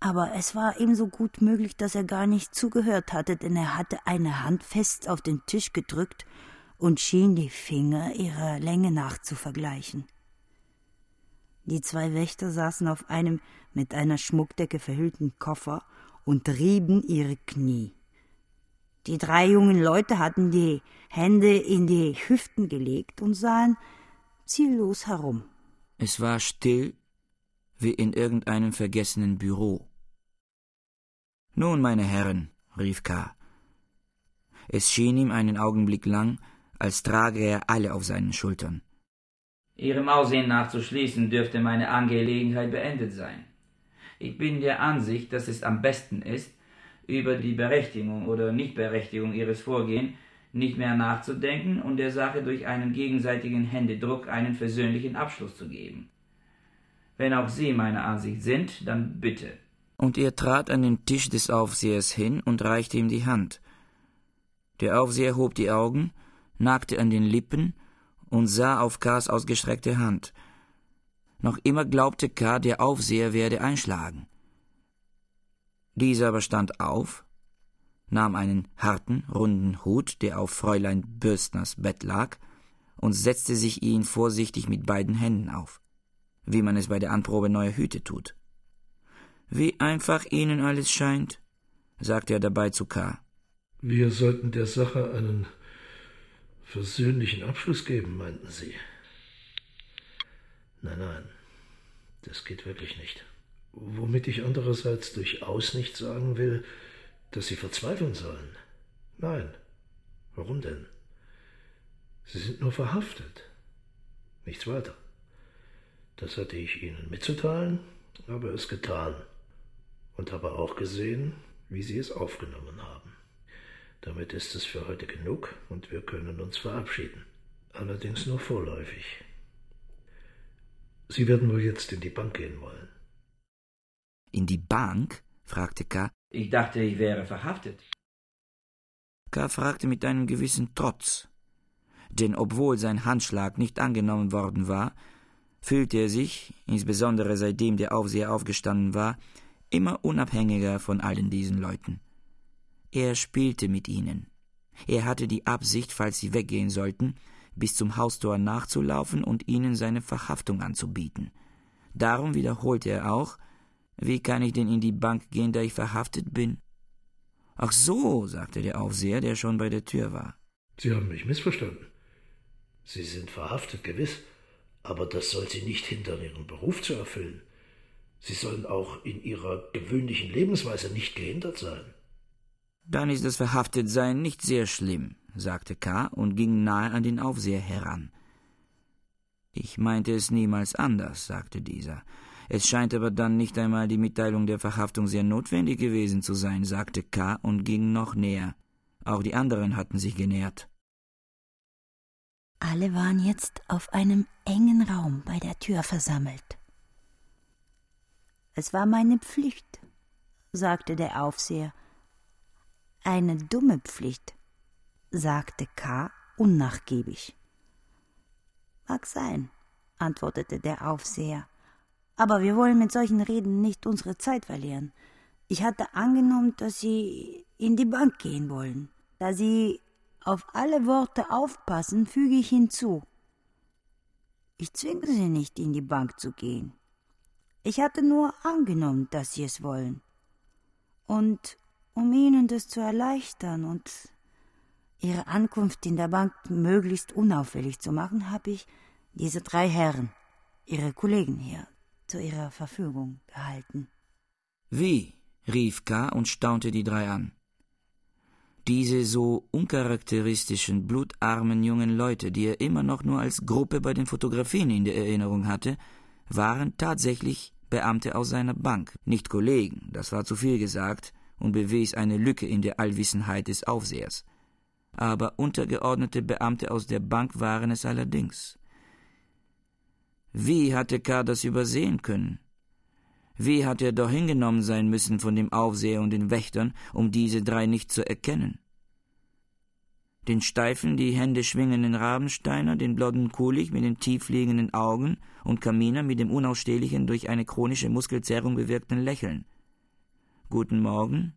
Aber es war ebenso gut möglich, dass er gar nicht zugehört hatte, denn er hatte eine Hand fest auf den Tisch gedrückt und schien die Finger ihrer Länge nach zu vergleichen. Die zwei Wächter saßen auf einem mit einer Schmuckdecke verhüllten Koffer und rieben ihre Knie. Die drei jungen Leute hatten die Hände in die Hüften gelegt und sahen ziellos herum. Es war still wie in irgendeinem vergessenen Büro. Nun, meine Herren, rief K. Es schien ihm einen Augenblick lang, als trage er alle auf seinen Schultern. Ihrem Aussehen nach zu schließen, dürfte meine Angelegenheit beendet sein. Ich bin der Ansicht, dass es am besten ist, über die Berechtigung oder Nichtberechtigung Ihres Vorgehens nicht mehr nachzudenken und der Sache durch einen gegenseitigen Händedruck einen versöhnlichen Abschluss zu geben. Wenn auch Sie meiner Ansicht sind, dann bitte. Und er trat an den Tisch des Aufsehers hin und reichte ihm die Hand. Der Aufseher hob die Augen, nagte an den Lippen und sah auf Kars ausgestreckte Hand. Noch immer glaubte K., der Aufseher werde einschlagen. Dieser aber stand auf, nahm einen harten, runden Hut, der auf Fräulein Bürstners Bett lag, und setzte sich ihn vorsichtig mit beiden Händen auf, wie man es bei der Anprobe neuer Hüte tut. Wie einfach Ihnen alles scheint, sagte er dabei zu K. Wir sollten der Sache einen versöhnlichen Abschluss geben, meinten Sie. Nein, nein, das geht wirklich nicht. Womit ich andererseits durchaus nicht sagen will, dass Sie verzweifeln sollen. Nein. Warum denn? Sie sind nur verhaftet. Nichts weiter. Das hatte ich Ihnen mitzuteilen, habe es getan und habe auch gesehen, wie Sie es aufgenommen haben. Damit ist es für heute genug und wir können uns verabschieden. Allerdings nur vorläufig. Sie werden wohl jetzt in die Bank gehen wollen. In die Bank? fragte K. Ich dachte, ich wäre verhaftet. K. fragte mit einem gewissen Trotz. Denn obwohl sein Handschlag nicht angenommen worden war, fühlte er sich, insbesondere seitdem der Aufseher aufgestanden war, immer unabhängiger von allen diesen Leuten. Er spielte mit ihnen. Er hatte die Absicht, falls sie weggehen sollten, bis zum Haustor nachzulaufen und ihnen seine Verhaftung anzubieten. Darum wiederholte er auch, wie kann ich denn in die Bank gehen, da ich verhaftet bin? Ach so, sagte der Aufseher, der schon bei der Tür war. Sie haben mich missverstanden. Sie sind verhaftet, gewiss, aber das soll Sie nicht hindern, Ihren Beruf zu erfüllen. Sie sollen auch in Ihrer gewöhnlichen Lebensweise nicht gehindert sein. Dann ist das Verhaftetsein nicht sehr schlimm, sagte K. und ging nahe an den Aufseher heran. Ich meinte es niemals anders, sagte dieser. Es scheint aber dann nicht einmal die Mitteilung der Verhaftung sehr notwendig gewesen zu sein, sagte K. und ging noch näher. Auch die anderen hatten sich genähert. Alle waren jetzt auf einem engen Raum bei der Tür versammelt. Es war meine Pflicht, sagte der Aufseher. Eine dumme Pflicht, sagte K. unnachgiebig. Mag sein, antwortete der Aufseher. Aber wir wollen mit solchen Reden nicht unsere Zeit verlieren. Ich hatte angenommen, dass Sie in die Bank gehen wollen. Da Sie auf alle Worte aufpassen, füge ich hinzu. Ich zwinge Sie nicht, in die Bank zu gehen. Ich hatte nur angenommen, dass Sie es wollen. Und um Ihnen das zu erleichtern und Ihre Ankunft in der Bank möglichst unauffällig zu machen, habe ich diese drei Herren, Ihre Kollegen hier, zu Ihrer Verfügung gehalten. Wie? rief K. und staunte die drei an. Diese so uncharakteristischen, blutarmen jungen Leute, die er immer noch nur als Gruppe bei den Fotografien in der Erinnerung hatte, waren tatsächlich Beamte aus seiner Bank, nicht Kollegen, das war zu viel gesagt und bewies eine Lücke in der Allwissenheit des Aufsehers. Aber untergeordnete Beamte aus der Bank waren es allerdings. Wie hatte K. das übersehen können? Wie hatte er doch hingenommen sein müssen von dem Aufseher und den Wächtern, um diese drei nicht zu erkennen? Den steifen, die Hände schwingenden Rabensteiner, den blonden Kulich mit den tiefliegenden Augen und Kaminer mit dem unausstehlichen, durch eine chronische Muskelzerrung bewirkten Lächeln. Guten Morgen,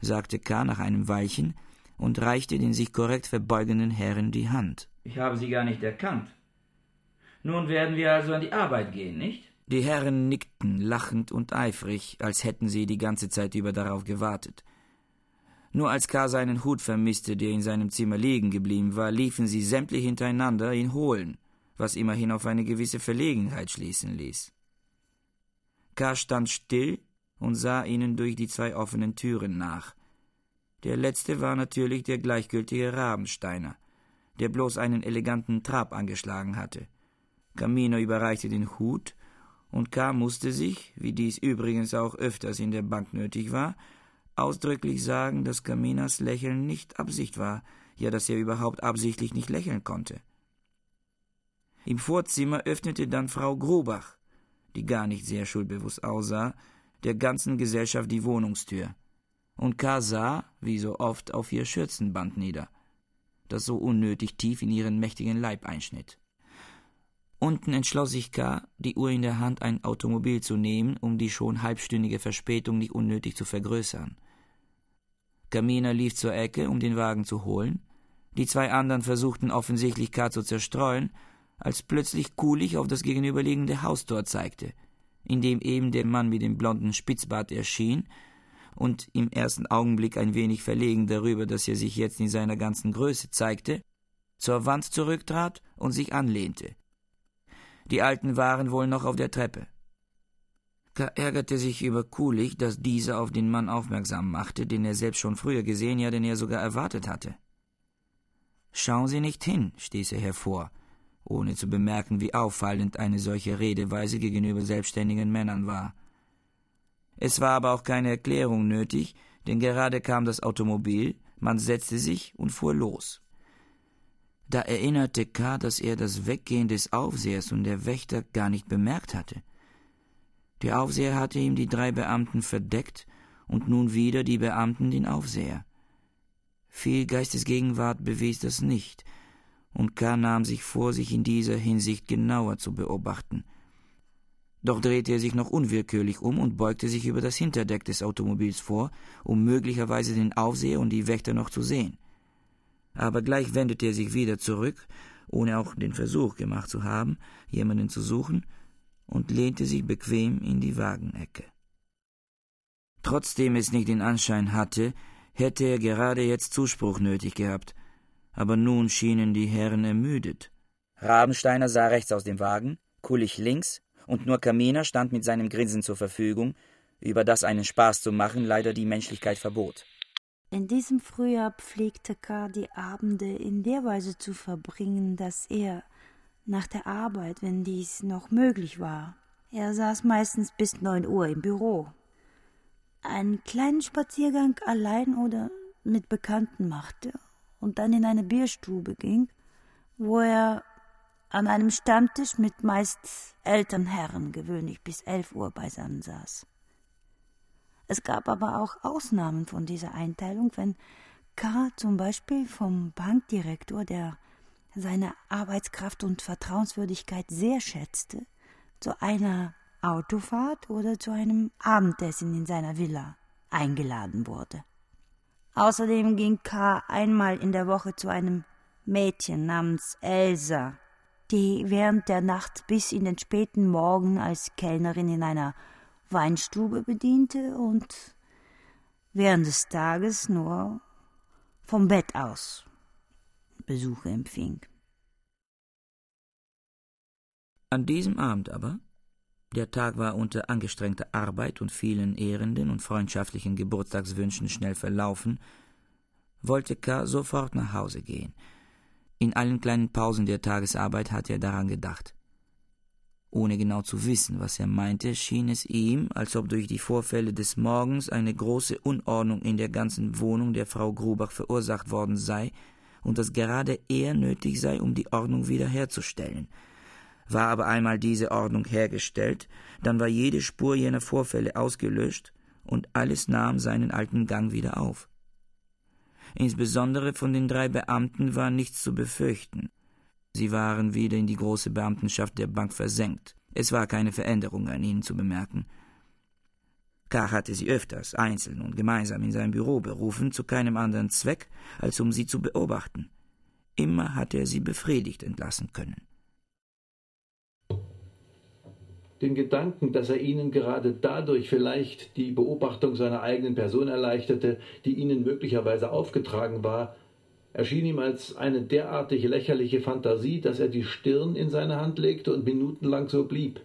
sagte K. nach einem Weilchen und reichte den sich korrekt verbeugenden Herren die Hand. Ich habe Sie gar nicht erkannt. Nun werden wir also an die Arbeit gehen, nicht? Die Herren nickten lachend und eifrig, als hätten sie die ganze Zeit über darauf gewartet. Nur als K. seinen Hut vermisste, der in seinem Zimmer liegen geblieben war, liefen sie sämtlich hintereinander ihn holen, was immerhin auf eine gewisse Verlegenheit schließen ließ. K. stand still und sah ihnen durch die zwei offenen Türen nach. Der letzte war natürlich der gleichgültige Rabensteiner, der bloß einen eleganten Trab angeschlagen hatte. Camino überreichte den Hut, und K. musste sich, wie dies übrigens auch öfters in der Bank nötig war, ausdrücklich sagen, dass Caminas Lächeln nicht Absicht war, ja dass er überhaupt absichtlich nicht lächeln konnte. Im Vorzimmer öffnete dann Frau Grobach, die gar nicht sehr schuldbewusst aussah, der ganzen Gesellschaft die Wohnungstür. Und K. sah, wie so oft, auf ihr Schürzenband nieder, das so unnötig tief in ihren mächtigen Leib einschnitt. Unten entschloss sich K., die Uhr in der Hand, ein Automobil zu nehmen, um die schon halbstündige Verspätung nicht unnötig zu vergrößern. Kamina lief zur Ecke, um den Wagen zu holen. Die zwei anderen versuchten offensichtlich K. zu zerstreuen, als plötzlich Kulich auf das gegenüberliegende Haustor zeigte, in dem eben der Mann mit dem blonden Spitzbart erschien und im ersten Augenblick ein wenig verlegen darüber, dass er sich jetzt in seiner ganzen Größe zeigte, zur Wand zurücktrat und sich anlehnte. Die Alten waren wohl noch auf der Treppe. K. ärgerte sich über Kulich, dass dieser auf den Mann aufmerksam machte, den er selbst schon früher gesehen, ja, den er sogar erwartet hatte. Schauen Sie nicht hin, stieß er hervor, ohne zu bemerken, wie auffallend eine solche Redeweise gegenüber selbstständigen Männern war. Es war aber auch keine Erklärung nötig, denn gerade kam das Automobil, man setzte sich und fuhr los. Da erinnerte K., dass er das Weggehen des Aufsehers und der Wächter gar nicht bemerkt hatte. Der Aufseher hatte ihm die drei Beamten verdeckt und nun wieder die Beamten den Aufseher. Viel Geistesgegenwart bewies das nicht, und K. nahm sich vor, sich in dieser Hinsicht genauer zu beobachten. Doch drehte er sich noch unwillkürlich um und beugte sich über das Hinterdeck des Automobils vor, um möglicherweise den Aufseher und die Wächter noch zu sehen. Aber gleich wendete er sich wieder zurück, ohne auch den Versuch gemacht zu haben, jemanden zu suchen, und lehnte sich bequem in die Wagenecke. Trotzdem es nicht den Anschein hatte, hätte er gerade jetzt Zuspruch nötig gehabt, aber nun schienen die Herren ermüdet. Rabensteiner sah rechts aus dem Wagen, Kullig links, und nur Kaminer stand mit seinem Grinsen zur Verfügung, über das einen Spaß zu machen leider die Menschlichkeit verbot. In diesem Frühjahr pflegte K. die Abende in der Weise zu verbringen, dass er nach der Arbeit, wenn dies noch möglich war, er saß meistens bis neun Uhr im Büro, einen kleinen Spaziergang allein oder mit Bekannten machte und dann in eine Bierstube ging, wo er an einem Stammtisch mit meist älteren Herren gewöhnlich bis elf Uhr beisammen saß. Es gab aber auch Ausnahmen von dieser Einteilung, wenn K. zum Beispiel vom Bankdirektor, der seine Arbeitskraft und Vertrauenswürdigkeit sehr schätzte, zu einer Autofahrt oder zu einem Abendessen in seiner Villa eingeladen wurde. Außerdem ging K. einmal in der Woche zu einem Mädchen namens Elsa, die während der Nacht bis in den späten Morgen als Kellnerin in einer Weinstube bediente und während des Tages nur vom Bett aus Besuche empfing. An diesem Abend aber, der Tag war unter angestrengter Arbeit und vielen Ehrenden und freundschaftlichen Geburtstagswünschen schnell verlaufen, wollte K. sofort nach Hause gehen – in allen kleinen Pausen der Tagesarbeit hatte er daran gedacht. Ohne genau zu wissen, was er meinte, schien es ihm, als ob durch die Vorfälle des Morgens eine große Unordnung in der ganzen Wohnung der Frau Grubach verursacht worden sei und dass gerade er nötig sei, um die Ordnung wiederherzustellen. War aber einmal diese Ordnung hergestellt, dann war jede Spur jener Vorfälle ausgelöscht und alles nahm seinen alten Gang wieder auf. Insbesondere von den drei Beamten war nichts zu befürchten. Sie waren wieder in die große Beamtenschaft der Bank versenkt. Es war keine Veränderung an ihnen zu bemerken. K. hatte sie öfters, einzeln und gemeinsam in sein Büro berufen, zu keinem anderen Zweck, als um sie zu beobachten. Immer hatte er sie befriedigt entlassen können. den Gedanken, dass er ihnen gerade dadurch vielleicht die Beobachtung seiner eigenen Person erleichterte, die ihnen möglicherweise aufgetragen war, erschien ihm als eine derartig lächerliche Fantasie, dass er die Stirn in seine Hand legte und minutenlang so blieb,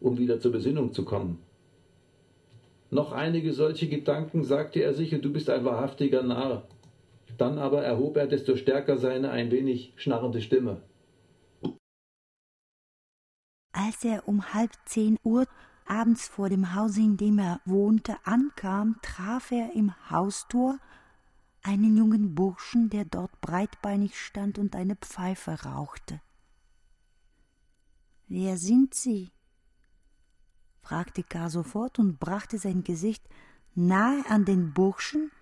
um wieder zur Besinnung zu kommen. Noch einige solche Gedanken, sagte er sich, und du bist ein wahrhaftiger Narr. Dann aber erhob er desto stärker seine ein wenig schnarrende Stimme. Als er um halb zehn Uhr abends vor dem Hause, in dem er wohnte, ankam, traf er im Haustor einen jungen Burschen, der dort breitbeinig stand und eine Pfeife rauchte. Wer sind Sie? fragte K. sofort und brachte sein Gesicht nahe an den Burschen,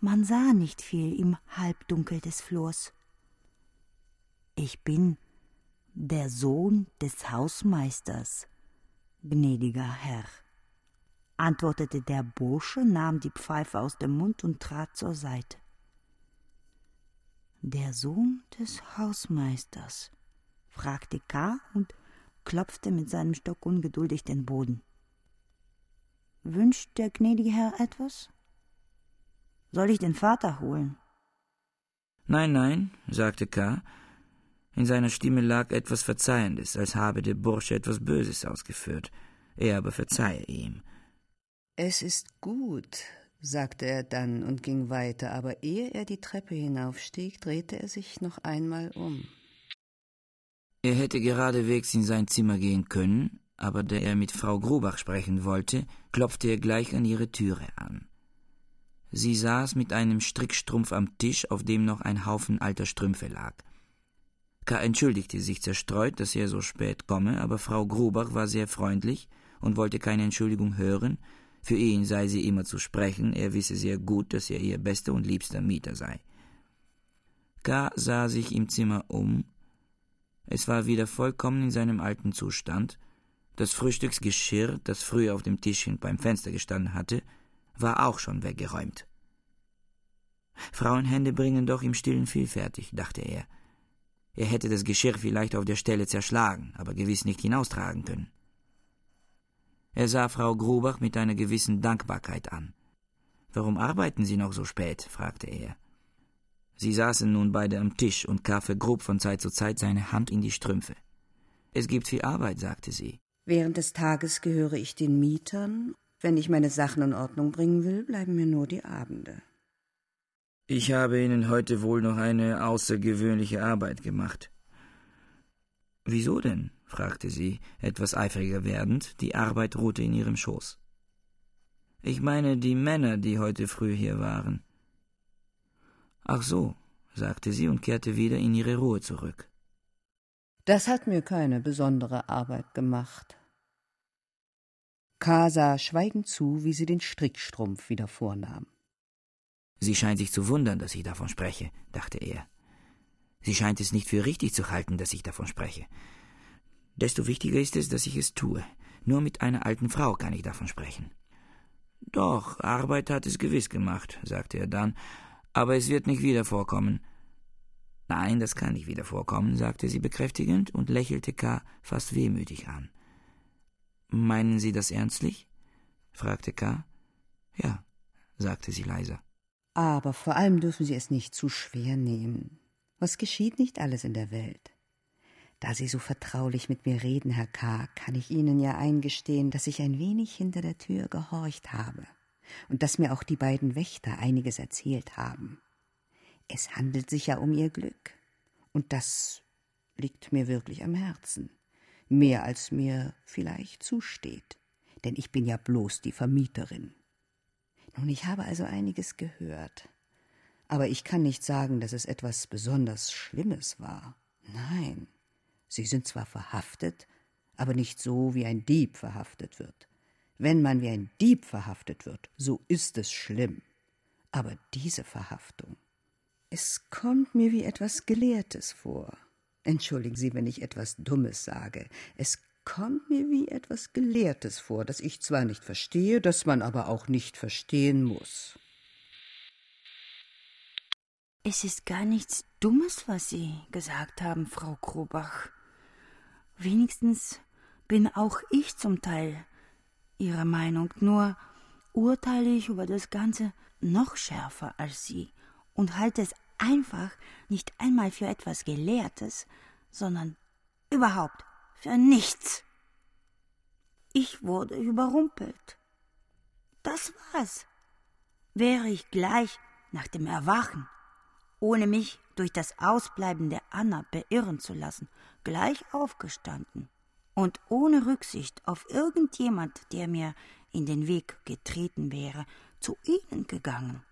man sah nicht viel im Halbdunkel des Flurs. Ich bin der Sohn des Hausmeisters, gnädiger Herr, antwortete der Bursche, nahm die Pfeife aus dem Mund und trat zur Seite. Der Sohn des Hausmeisters, fragte K. und klopfte mit seinem Stock ungeduldig den Boden. Wünscht der gnädige Herr etwas? Soll ich den Vater holen? Nein, nein, sagte K., in seiner Stimme lag etwas Verzeihendes, als habe der Bursche etwas Böses ausgeführt. Er aber verzeihe ihm. Es ist gut, sagte er dann und ging weiter, aber ehe er die Treppe hinaufstieg, drehte er sich noch einmal um. Er hätte geradewegs in sein Zimmer gehen können, aber da er mit Frau Grubach sprechen wollte, klopfte er gleich an ihre Türe an. Sie saß mit einem Strickstrumpf am Tisch, auf dem noch ein Haufen alter Strümpfe lag. K. entschuldigte sich zerstreut, dass er so spät komme, aber Frau Grubach war sehr freundlich und wollte keine Entschuldigung hören. Für ihn sei sie immer zu sprechen, er wisse sehr gut, dass er ihr bester und liebster Mieter sei. K. sah sich im Zimmer um. Es war wieder vollkommen in seinem alten Zustand, Das Frühstücksgeschirr, das früher auf dem Tischchen beim Fenster gestanden hatte, war auch schon weggeräumt. Frauenhände bringen doch im Stillen viel fertig, dachte er. Er hätte das Geschirr vielleicht auf der Stelle zerschlagen, aber gewiss nicht hinaustragen können. Er sah Frau Grubach mit einer gewissen Dankbarkeit an. Warum arbeiten Sie noch so spät? fragte er. Sie saßen nun beide am Tisch und K. vergrub von Zeit zu Zeit seine Hand in die Strümpfe. Es gibt viel Arbeit, sagte sie. Während des Tages gehöre ich den Mietern. Wenn ich meine Sachen in Ordnung bringen will, bleiben mir nur die Abende. Ich habe Ihnen heute wohl noch eine außergewöhnliche Arbeit gemacht. Wieso denn? Fragte sie, etwas eifriger werdend, die Arbeit ruhte in ihrem Schoß. Ich meine die Männer, die heute früh hier waren. Ach so, sagte sie und kehrte wieder in ihre Ruhe zurück. Das hat mir keine besondere Arbeit gemacht. K. sah schweigend zu, wie sie den Strickstrumpf wieder vornahm. Sie scheint sich zu wundern, dass ich davon spreche, dachte er. Sie scheint es nicht für richtig zu halten, dass ich davon spreche. Desto wichtiger ist es, dass ich es tue. Nur mit einer alten Frau kann ich davon sprechen. Doch, Arbeit hat es gewiss gemacht, sagte er dann, aber es wird nicht wieder vorkommen. Nein, das kann nicht wieder vorkommen, sagte sie bekräftigend und lächelte K. fast wehmütig an. Meinen Sie das ernstlich? fragte K. Ja, sagte sie leiser. Aber vor allem dürfen Sie es nicht zu schwer nehmen. Was geschieht nicht alles in der Welt? Da Sie so vertraulich mit mir reden, Herr K., kann ich Ihnen ja eingestehen, dass ich ein wenig hinter der Tür gehorcht habe und dass mir auch die beiden Wächter einiges erzählt haben. Es handelt sich ja um Ihr Glück, und das liegt mir wirklich am Herzen, mehr als mir vielleicht zusteht, denn ich bin ja bloß die Vermieterin. Nun, ich habe also einiges gehört, aber ich kann nicht sagen, dass es etwas besonders Schlimmes war. Nein, Sie sind zwar verhaftet, aber nicht so, wie ein Dieb verhaftet wird. Wenn man wie ein Dieb verhaftet wird, so ist es schlimm. Aber diese Verhaftung. Es kommt mir wie etwas Gelehrtes vor. Entschuldigen Sie, wenn ich etwas Dummes sage. Es kommt mir wie etwas Gelehrtes vor, das ich zwar nicht verstehe, das man aber auch nicht verstehen muss. Es ist gar nichts Dummes, was Sie gesagt haben, Frau Grobach. Wenigstens bin auch ich zum Teil Ihrer Meinung, nur urteile ich über das Ganze noch schärfer als Sie und halte es einfach nicht einmal für etwas Gelehrtes, sondern überhaupt für nichts. Ich wurde überrumpelt. Das war's. Wäre ich gleich nach dem Erwachen, ohne mich durch das Ausbleiben der Anna beirren zu lassen, gleich aufgestanden und ohne Rücksicht auf irgendjemand, der mir in den Weg getreten wäre, zu ihnen gegangen.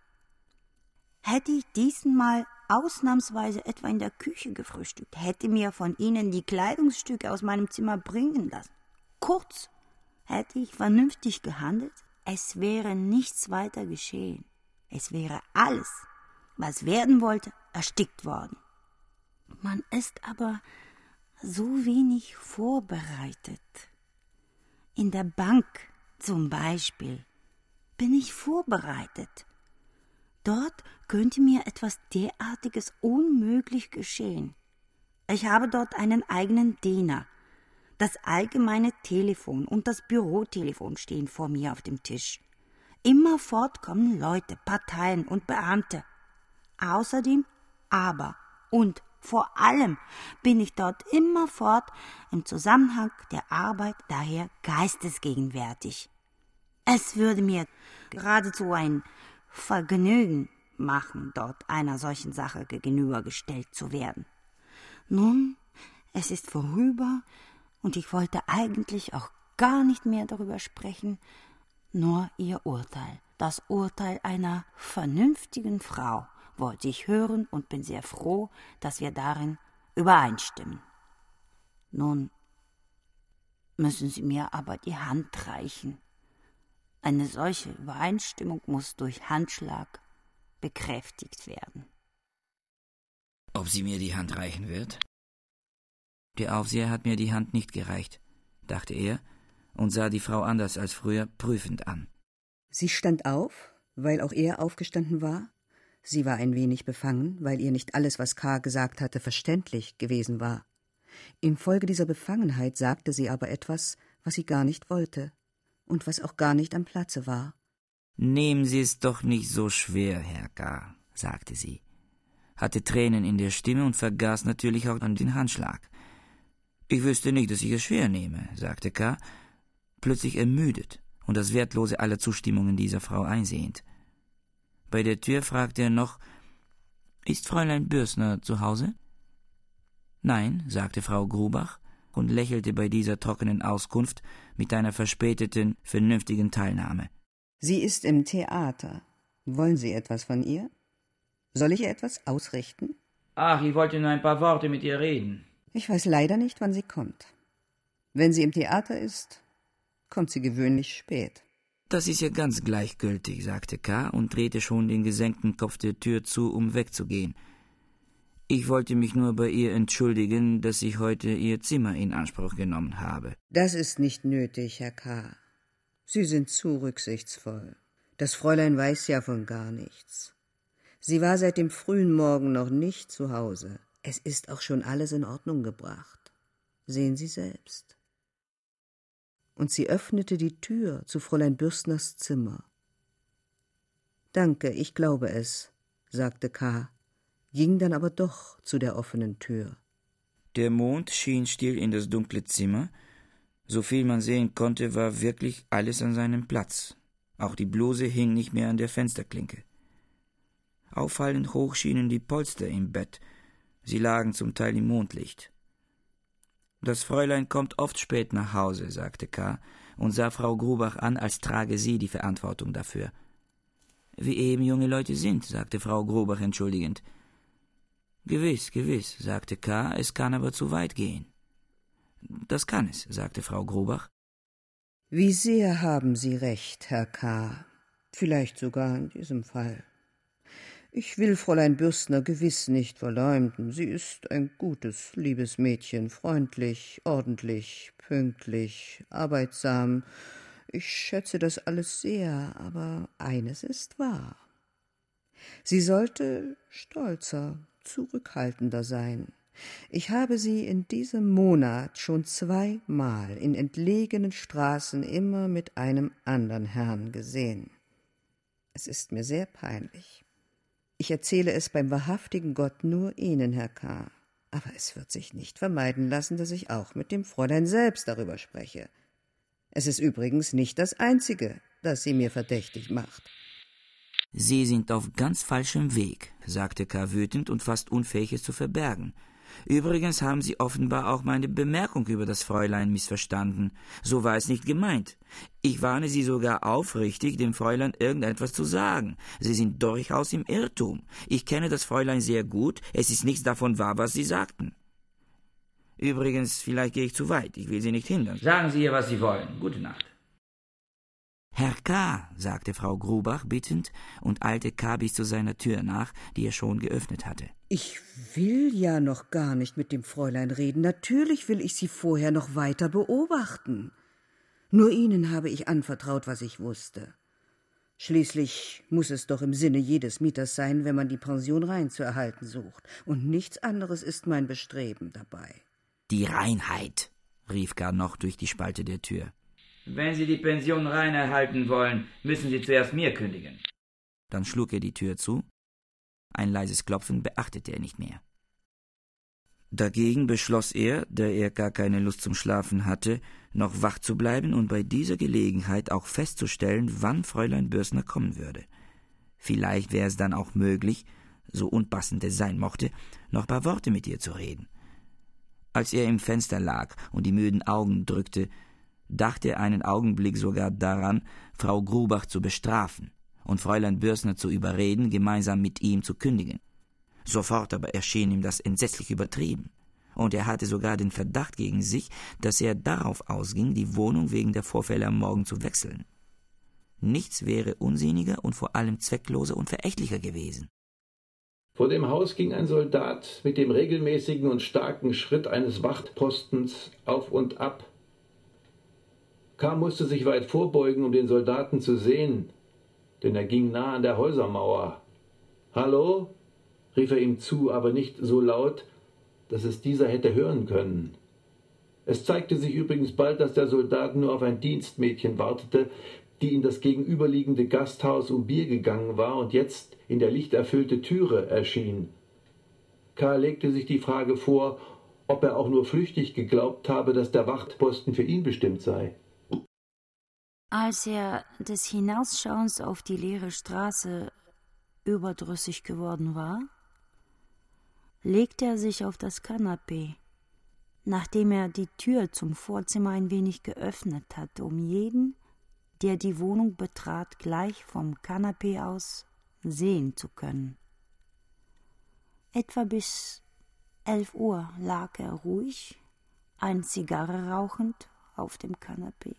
Hätte ich diesmal ausnahmsweise etwa in der Küche gefrühstückt, hätte mir von ihnen die Kleidungsstücke aus meinem Zimmer bringen lassen. Kurz, hätte ich vernünftig gehandelt, es wäre nichts weiter geschehen. Es wäre alles, was werden wollte, erstickt worden. Man ist aber so wenig vorbereitet. In der Bank zum Beispiel bin ich vorbereitet. Dort könnte mir etwas derartiges unmöglich geschehen. Ich habe dort einen eigenen Diener. Das allgemeine Telefon und das Bürotelefon stehen vor mir auf dem Tisch. Immerfort kommen Leute, Parteien und Beamte. Außerdem aber und vor allem bin ich dort immerfort im Zusammenhang der Arbeit daher geistesgegenwärtig. Es würde mir geradezu ein Vergnügen machen, dort einer solchen Sache gegenübergestellt zu werden. Nun, es ist vorüber, und ich wollte eigentlich auch gar nicht mehr darüber sprechen, nur ihr Urteil, das Urteil einer vernünftigen Frau, wollte ich hören und bin sehr froh, dass wir darin übereinstimmen. Nun müssen Sie mir aber die Hand reichen. Eine solche Übereinstimmung muss durch Handschlag bekräftigt werden. Ob sie mir die Hand reichen wird? Der Aufseher hat mir die Hand nicht gereicht, dachte er und sah die Frau anders als früher prüfend an. Sie stand auf, weil auch er aufgestanden war. Sie war ein wenig befangen, weil ihr nicht alles, was K. gesagt hatte, verständlich gewesen war. Infolge dieser Befangenheit sagte sie aber etwas, was sie gar nicht wollte und was auch gar nicht am Platze war. Nehmen Sie es doch nicht so schwer, Herr K., sagte sie, hatte Tränen in der Stimme und vergaß natürlich auch an den Handschlag. Ich wüsste nicht, dass ich es schwer nehme, sagte K., plötzlich ermüdet und das Wertlose aller Zustimmungen dieser Frau einsehend. Bei der Tür fragte er noch Ist Fräulein Bürsner zu Hause? Nein, sagte Frau Grubach und lächelte bei dieser trockenen Auskunft mit einer verspäteten, vernünftigen Teilnahme. Sie ist im Theater. Wollen Sie etwas von ihr? Soll ich ihr etwas ausrichten? Ach, ich wollte nur ein paar Worte mit ihr reden. Ich weiß leider nicht, wann sie kommt. Wenn sie im Theater ist, kommt sie gewöhnlich spät. Das ist ja ganz gleichgültig, sagte K. und drehte schon den gesenkten Kopf der Tür zu, um wegzugehen. Ich wollte mich nur bei ihr entschuldigen, dass ich heute ihr Zimmer in Anspruch genommen habe. Das ist nicht nötig, Herr K. Sie sind zu rücksichtsvoll. Das Fräulein weiß ja von gar nichts. Sie war seit dem frühen Morgen noch nicht zu Hause. Es ist auch schon alles in Ordnung gebracht. Sehen Sie selbst. Und sie öffnete die Tür zu Fräulein Bürstners Zimmer. Danke, ich glaube es, sagte K., ging dann aber doch zu der offenen Tür. Der Mond schien still in das dunkle Zimmer. So viel man sehen konnte, war wirklich alles an seinem Platz. Auch die Bluse hing nicht mehr an der Fensterklinke. Auffallend hoch schienen die Polster im Bett, Sie lagen zum Teil im Mondlicht. Das Fräulein kommt oft spät nach Hause, sagte K. und sah Frau Grubach an, als trage sie die Verantwortung dafür. Wie eben junge Leute sind, sagte Frau Grubach entschuldigend. Gewiss, gewiss, sagte K., es kann aber zu weit gehen. Das kann es, sagte Frau Grubach. Wie sehr haben Sie recht, Herr K., vielleicht sogar in diesem Fall. Ich will Fräulein Bürstner gewiss nicht verleumden. Sie ist ein gutes, liebes Mädchen, freundlich, ordentlich, pünktlich, arbeitsam. Ich schätze das alles sehr, aber eines ist wahr. Sie sollte stolzer, zurückhaltender sein. Ich habe sie in diesem Monat schon zweimal in entlegenen Straßen immer mit einem andern Herrn gesehen. Es ist mir sehr peinlich. Ich erzähle es beim wahrhaftigen Gott nur Ihnen, Herr K. Aber es wird sich nicht vermeiden lassen, dass ich auch mit dem Fräulein selbst darüber spreche. Es ist übrigens nicht das Einzige, das sie mir verdächtig macht. Sie sind auf ganz falschem Weg, sagte K. wütend und fast unfähig, es zu verbergen. Übrigens haben Sie offenbar auch meine Bemerkung über das Fräulein missverstanden. So war es nicht gemeint. Ich warne Sie sogar aufrichtig, dem Fräulein irgendetwas zu sagen. Sie sind durchaus im Irrtum. Ich kenne das Fräulein sehr gut. Es ist nichts davon wahr, was Sie sagten. Übrigens, vielleicht gehe ich zu weit. Ich will Sie nicht hindern. Sagen Sie ihr, was Sie wollen. Gute Nacht. Herr K., sagte Frau Grubach bittend und eilte K. bis zu seiner Tür nach, die er schon geöffnet hatte. Ich will ja noch gar nicht mit dem Fräulein reden. Natürlich will ich Sie vorher noch weiter beobachten. Nur Ihnen habe ich anvertraut, was ich wusste. Schließlich muss es doch im Sinne jedes Mieters sein, wenn man die Pension rein zu erhalten sucht. Und nichts anderes ist mein Bestreben dabei. Die Reinheit, rief gar noch durch die Spalte der Tür. Wenn Sie die Pension rein erhalten wollen, müssen Sie zuerst mir kündigen. Dann schlug er die Tür zu. Ein leises Klopfen beachtete er nicht mehr. Dagegen beschloss er, da er gar keine Lust zum Schlafen hatte, noch wach zu bleiben und bei dieser Gelegenheit auch festzustellen, wann Fräulein Börsner kommen würde. Vielleicht wäre es dann auch möglich, so unpassend es sein mochte, noch paar Worte mit ihr zu reden. Als er im Fenster lag und die müden Augen drückte, dachte einen Augenblick sogar daran, Frau Grubach zu bestrafen und Fräulein Börsner zu überreden, gemeinsam mit ihm zu kündigen. Sofort aber erschien ihm das entsetzlich übertrieben, und er hatte sogar den Verdacht gegen sich, dass er darauf ausging, die Wohnung wegen der Vorfälle am Morgen zu wechseln. Nichts wäre unsinniger und vor allem zweckloser und verächtlicher gewesen. Vor dem Haus ging ein Soldat mit dem regelmäßigen und starken Schritt eines Wachtpostens auf und ab K. musste sich weit vorbeugen, um den Soldaten zu sehen, denn er ging nah an der Häusermauer. Hallo? rief er ihm zu, aber nicht so laut, dass es dieser hätte hören können. Es zeigte sich übrigens bald, dass der Soldat nur auf ein Dienstmädchen wartete, die in das gegenüberliegende Gasthaus um Bier gegangen war und jetzt in der lichterfüllte Türe erschien. Karl legte sich die Frage vor, ob er auch nur flüchtig geglaubt habe, dass der Wachtposten für ihn bestimmt sei. Als er des Hinausschauens auf die leere Straße überdrüssig geworden war, legte er sich auf das Kanapee, nachdem er die Tür zum Vorzimmer ein wenig geöffnet hatte, um jeden, der die Wohnung betrat, gleich vom Kanapee aus sehen zu können. Etwa bis elf Uhr lag er ruhig, eine Zigarre rauchend, auf dem Kanapee.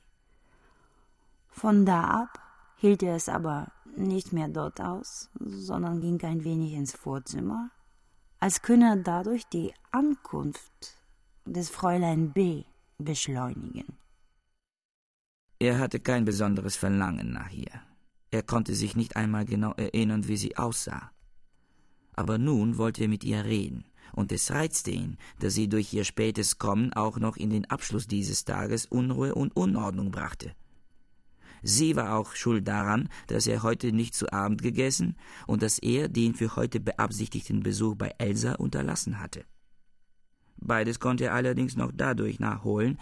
Von da ab hielt er es aber nicht mehr dort aus, sondern ging ein wenig ins Vorzimmer, als könne er dadurch die Ankunft des Fräulein B. beschleunigen. Er hatte kein besonderes Verlangen nach ihr. Er konnte sich nicht einmal genau erinnern, wie sie aussah. Aber nun wollte er mit ihr reden, und es reizte ihn, dass sie durch ihr spätes Kommen auch noch in den Abschluss dieses Tages Unruhe und Unordnung brachte. Sie war auch schuld daran, dass er heute nicht zu Abend gegessen und dass er den für heute beabsichtigten Besuch bei Elsa unterlassen hatte. Beides konnte er allerdings noch dadurch nachholen,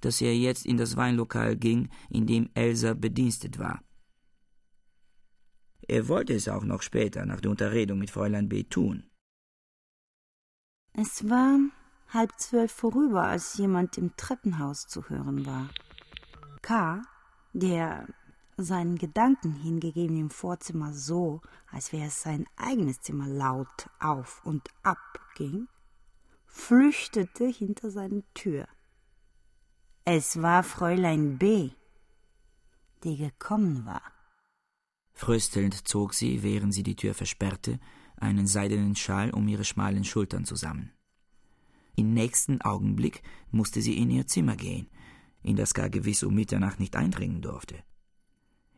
dass er jetzt in das Weinlokal ging, in dem Elsa bedienstet war. Er wollte es auch noch später nach der Unterredung mit Fräulein B. tun. Es war halb zwölf vorüber, als jemand im Treppenhaus zu hören war. K., der seinen Gedanken hingegeben im Vorzimmer so, als wäre es sein eigenes Zimmer laut auf und ab ging, flüchtete hinter seine Tür. Es war Fräulein B., die gekommen war. Fröstelnd zog sie, während sie die Tür versperrte, einen seidenen Schal um ihre schmalen Schultern zusammen. Im nächsten Augenblick musste sie in ihr Zimmer gehen, in das gar gewiss um Mitternacht nicht eindringen durfte.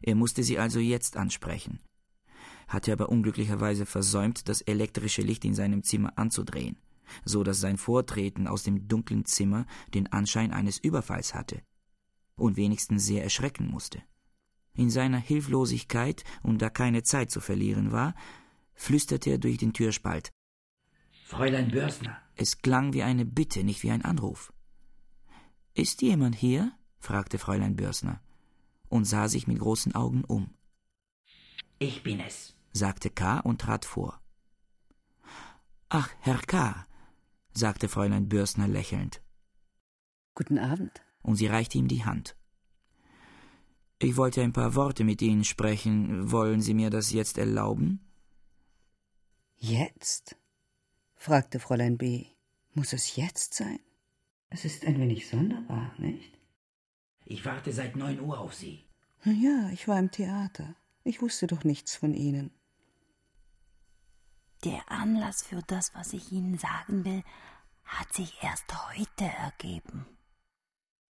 Er musste sie also jetzt ansprechen, hatte aber unglücklicherweise versäumt, das elektrische Licht in seinem Zimmer anzudrehen, so dass sein Vortreten aus dem dunklen Zimmer den Anschein eines Überfalls hatte und wenigstens sehr erschrecken musste. In seiner Hilflosigkeit und da keine Zeit zu verlieren war, flüsterte er durch den Türspalt. Fräulein Börsner. Es klang wie eine Bitte, nicht wie ein Anruf. Ist jemand hier? fragte Fräulein Börsner und sah sich mit großen Augen um. Ich bin es, sagte K. und trat vor. Ach, Herr K., sagte Fräulein Börsner lächelnd. Guten Abend. Und sie reichte ihm die Hand. Ich wollte ein paar Worte mit Ihnen sprechen. Wollen Sie mir das jetzt erlauben? Jetzt? fragte Fräulein B. Muss es jetzt sein? Es ist ein wenig sonderbar, nicht? Ich warte seit neun Uhr auf Sie. Ja, ich war im Theater. Ich wusste doch nichts von Ihnen. Der Anlass für das, was ich Ihnen sagen will, hat sich erst heute ergeben.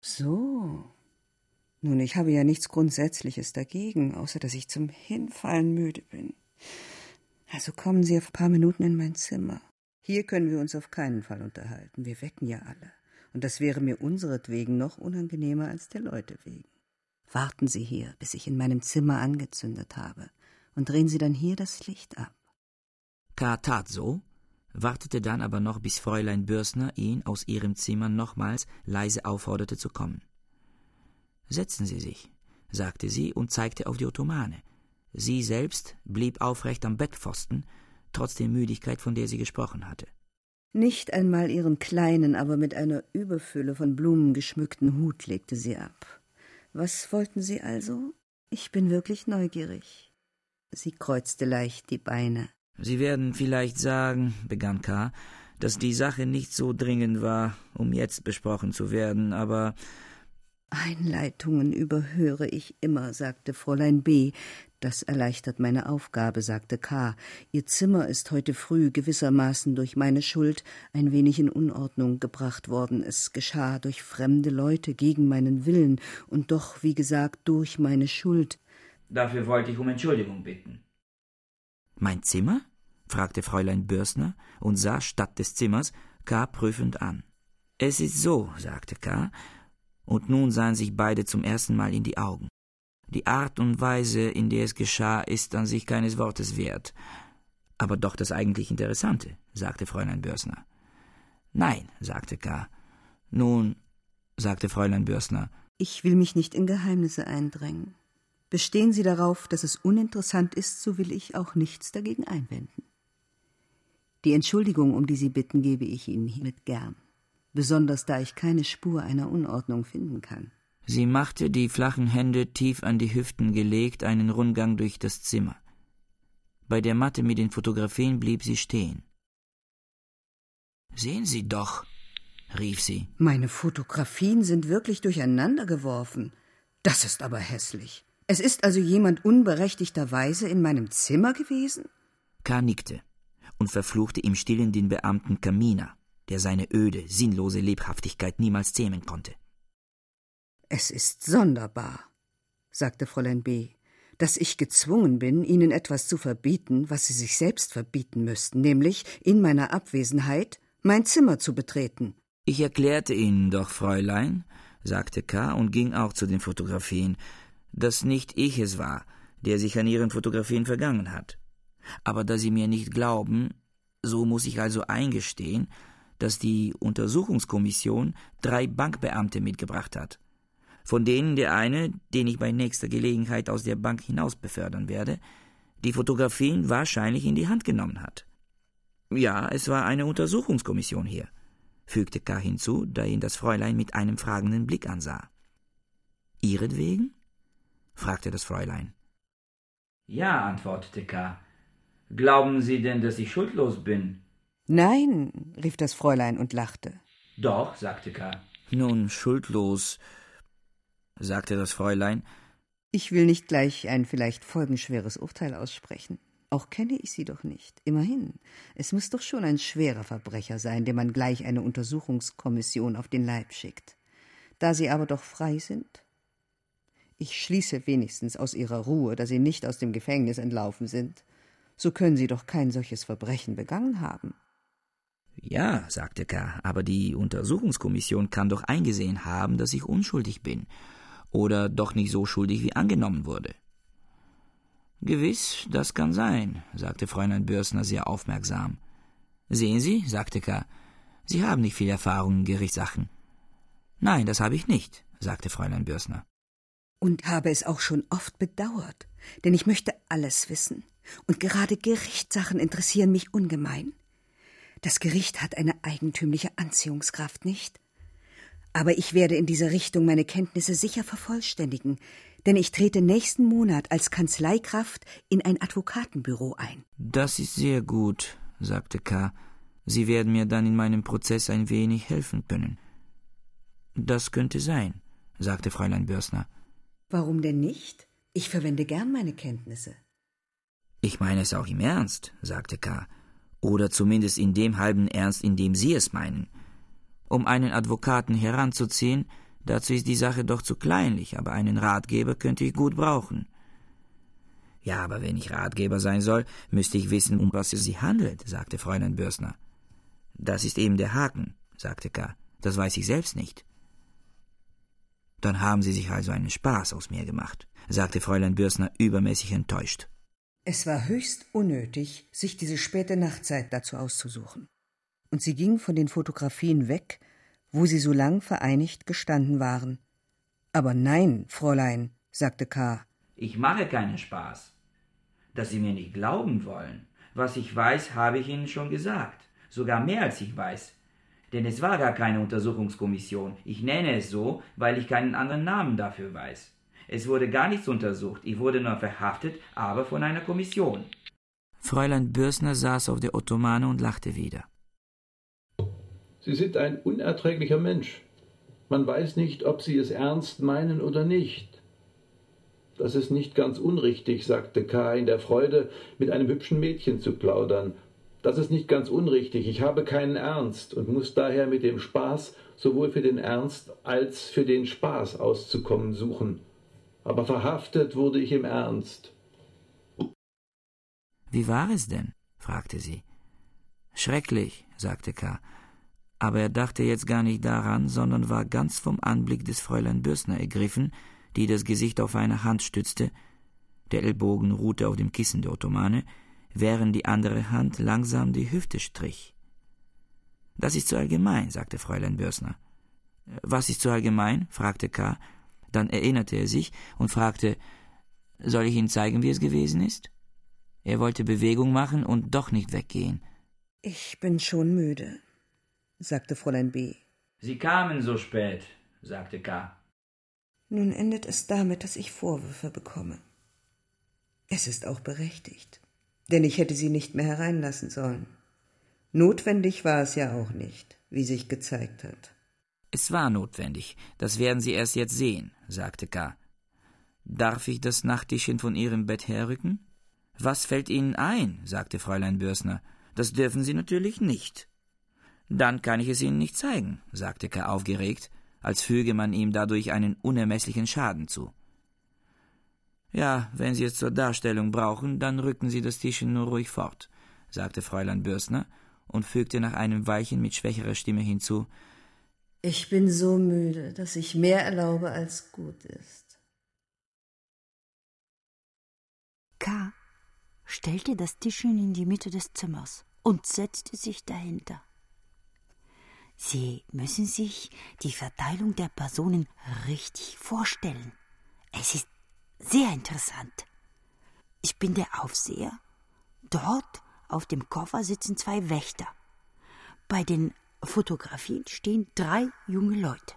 So. Nun, ich habe ja nichts Grundsätzliches dagegen, außer dass ich zum Hinfallen müde bin. Also kommen Sie auf ein paar Minuten in mein Zimmer. Hier können wir uns auf keinen Fall unterhalten. Wir wecken ja alle. Und das wäre mir unseretwegen noch unangenehmer als der Leute wegen. Warten Sie hier, bis ich in meinem Zimmer angezündet habe, und drehen Sie dann hier das Licht ab. K. tat so, wartete dann aber noch, bis Fräulein Börsner ihn aus ihrem Zimmer nochmals leise aufforderte zu kommen. Setzen Sie sich, sagte sie und zeigte auf die Ottomane. Sie selbst blieb aufrecht am Bettpfosten, trotz der Müdigkeit, von der sie gesprochen hatte. Nicht einmal ihren kleinen, aber mit einer Überfülle von Blumen geschmückten Hut legte sie ab. Was wollten Sie also? Ich bin wirklich neugierig. Sie kreuzte leicht die Beine. Sie werden vielleicht sagen, begann K., dass die Sache nicht so dringend war, um jetzt besprochen zu werden, aber Einleitungen überhöre ich immer, sagte Fräulein B., Das erleichtert meine Aufgabe, sagte K. Ihr Zimmer ist heute früh gewissermaßen durch meine Schuld ein wenig in Unordnung gebracht worden. Es geschah durch fremde Leute gegen meinen Willen und doch, wie gesagt, durch meine Schuld. Dafür wollte ich um Entschuldigung bitten. Mein Zimmer? fragte Fräulein Börsner und sah statt des Zimmers K. prüfend an. Es ist so, sagte K. Und nun sahen sich beide zum ersten Mal in die Augen. Die Art und Weise, in der es geschah, ist an sich keines Wortes wert. Aber doch das eigentlich Interessante, sagte Fräulein Börsner. Nein, sagte K. Nun, sagte Fräulein Börsner. Ich will mich nicht in Geheimnisse eindrängen. Bestehen Sie darauf, dass es uninteressant ist, so will ich auch nichts dagegen einwenden. Die Entschuldigung, um die Sie bitten, gebe ich Ihnen hiermit gern, besonders da ich keine Spur einer Unordnung finden kann. Sie machte, die flachen Hände tief an die Hüften gelegt, einen Rundgang durch das Zimmer. Bei der Matte mit den Fotografien blieb sie stehen. Sehen Sie doch, rief sie. Meine Fotografien sind wirklich durcheinander geworfen. Das ist aber hässlich. Es ist also jemand unberechtigterweise in meinem Zimmer gewesen? K. nickte und verfluchte im Stillen den Beamten Kamina, der seine öde, sinnlose Lebhaftigkeit niemals zähmen konnte. Es ist sonderbar, sagte Fräulein B., dass ich gezwungen bin, Ihnen etwas zu verbieten, was Sie sich selbst verbieten müssten, nämlich in meiner Abwesenheit mein Zimmer zu betreten. Ich erklärte Ihnen doch, Fräulein, sagte K. und ging auch zu den Fotografien, dass nicht ich es war, der sich an Ihren Fotografien vergangen hat. Aber da Sie mir nicht glauben, so muss ich also eingestehen, dass die Untersuchungskommission drei Bankbeamte mitgebracht hat von denen der eine, den ich bei nächster Gelegenheit aus der Bank hinaus befördern werde, die Fotografien wahrscheinlich in die Hand genommen hat. Ja, es war eine Untersuchungskommission hier, fügte K. hinzu, da ihn das Fräulein mit einem fragenden Blick ansah. Ihretwegen? fragte das Fräulein. Ja, antwortete K. Glauben Sie denn, dass ich schuldlos bin? Nein, rief das Fräulein und lachte. Doch, sagte K. Nun, schuldlos sagte das Fräulein. Ich will nicht gleich ein vielleicht folgenschweres Urteil aussprechen. Auch kenne ich Sie doch nicht. Immerhin, es muss doch schon ein schwerer Verbrecher sein, dem man gleich eine Untersuchungskommission auf den Leib schickt. Da Sie aber doch frei sind? Ich schließe wenigstens aus Ihrer Ruhe, dass Sie nicht aus dem Gefängnis entlaufen sind. So können Sie doch kein solches Verbrechen begangen haben. Ja, sagte K., aber die Untersuchungskommission kann doch eingesehen haben, dass ich unschuldig bin oder doch nicht so schuldig wie angenommen wurde. Gewiss, das kann sein, sagte Fräulein Börsner sehr aufmerksam. Sehen Sie, sagte K., Sie haben nicht viel Erfahrung in Gerichtssachen. Nein, das habe ich nicht, sagte Fräulein Börsner. Und habe es auch schon oft bedauert, denn ich möchte alles wissen. Und gerade Gerichtssachen interessieren mich ungemein. Das Gericht hat eine eigentümliche Anziehungskraft, nicht? Aber ich werde in dieser Richtung meine Kenntnisse sicher vervollständigen, denn ich trete nächsten Monat als Kanzleikraft in ein Advokatenbüro ein. Das ist sehr gut, sagte K. Sie werden mir dann in meinem Prozess ein wenig helfen können. Das könnte sein, sagte Fräulein Börsner. Warum denn nicht? Ich verwende gern meine Kenntnisse. Ich meine es auch im Ernst, sagte K. Oder zumindest in dem halben Ernst, in dem Sie es meinen. Um einen Advokaten heranzuziehen, dazu ist die Sache doch zu kleinlich, aber einen Ratgeber könnte ich gut brauchen. Ja, aber wenn ich Ratgeber sein soll, müsste ich wissen, um was es sich handelt, sagte Fräulein Börsner. Das ist eben der Haken, sagte K. Das weiß ich selbst nicht. Dann haben Sie sich also einen Spaß aus mir gemacht, sagte Fräulein Börsner übermäßig enttäuscht. Es war höchst unnötig, sich diese späte Nachtzeit dazu auszusuchen und sie ging von den Fotografien weg, wo sie so lang vereinigt gestanden waren. Aber nein, Fräulein, sagte K. Ich mache keinen Spaß. Dass Sie mir nicht glauben wollen. Was ich weiß, habe ich Ihnen schon gesagt. Sogar mehr als ich weiß. Denn es war gar keine Untersuchungskommission. Ich nenne es so, weil ich keinen anderen Namen dafür weiß. Es wurde gar nichts untersucht. Ich wurde nur verhaftet, aber von einer Kommission. Fräulein Börsner saß auf der Ottomane und lachte wieder. Sie sind ein unerträglicher Mensch. Man weiß nicht, ob Sie es ernst meinen oder nicht. Das ist nicht ganz unrichtig, sagte K. in der Freude, mit einem hübschen Mädchen zu plaudern. Das ist nicht ganz unrichtig. Ich habe keinen Ernst und muss daher mit dem Spaß sowohl für den Ernst als für den Spaß auszukommen suchen. Aber verhaftet wurde ich im Ernst. Wie war es denn? fragte sie. Schrecklich, sagte K. Aber er dachte jetzt gar nicht daran, sondern war ganz vom Anblick des Fräulein Bürstner ergriffen, die das Gesicht auf eine Hand stützte, der Ellbogen ruhte auf dem Kissen der Ottomane, während die andere Hand langsam die Hüfte strich. Das ist zu allgemein, sagte Fräulein Börsner. Was ist zu allgemein? fragte K. Dann erinnerte er sich und fragte, soll ich Ihnen zeigen, wie es gewesen ist? Er wollte Bewegung machen und doch nicht weggehen. Ich bin schon müde, sagte Fräulein B. Sie kamen so spät, sagte K. Nun endet es damit, dass ich Vorwürfe bekomme. Es ist auch berechtigt denn ich hätte sie nicht mehr hereinlassen sollen. Notwendig war es ja auch nicht, wie sich gezeigt hat. Es war notwendig, das werden Sie erst jetzt sehen, sagte K. Darf ich das Nachttischchen von Ihrem Bett herrücken? Was fällt Ihnen ein? sagte Fräulein Börsner. Das dürfen Sie natürlich nicht. Dann kann ich es Ihnen nicht zeigen, sagte K. aufgeregt, als füge man ihm dadurch einen unermesslichen Schaden zu. Ja, wenn Sie es zur Darstellung brauchen, dann rücken Sie das Tischchen nur ruhig fort, sagte Fräulein Bürstner und fügte nach einem Weilchen mit schwächerer Stimme hinzu Ich bin so müde, dass ich mehr erlaube, als gut ist. K. stellte das Tischchen in die Mitte des Zimmers und setzte sich dahinter. Sie müssen sich die Verteilung der Personen richtig vorstellen. Es ist sehr interessant. Ich bin der Aufseher. Dort auf dem Koffer sitzen zwei Wächter. Bei den Fotografien stehen drei junge Leute.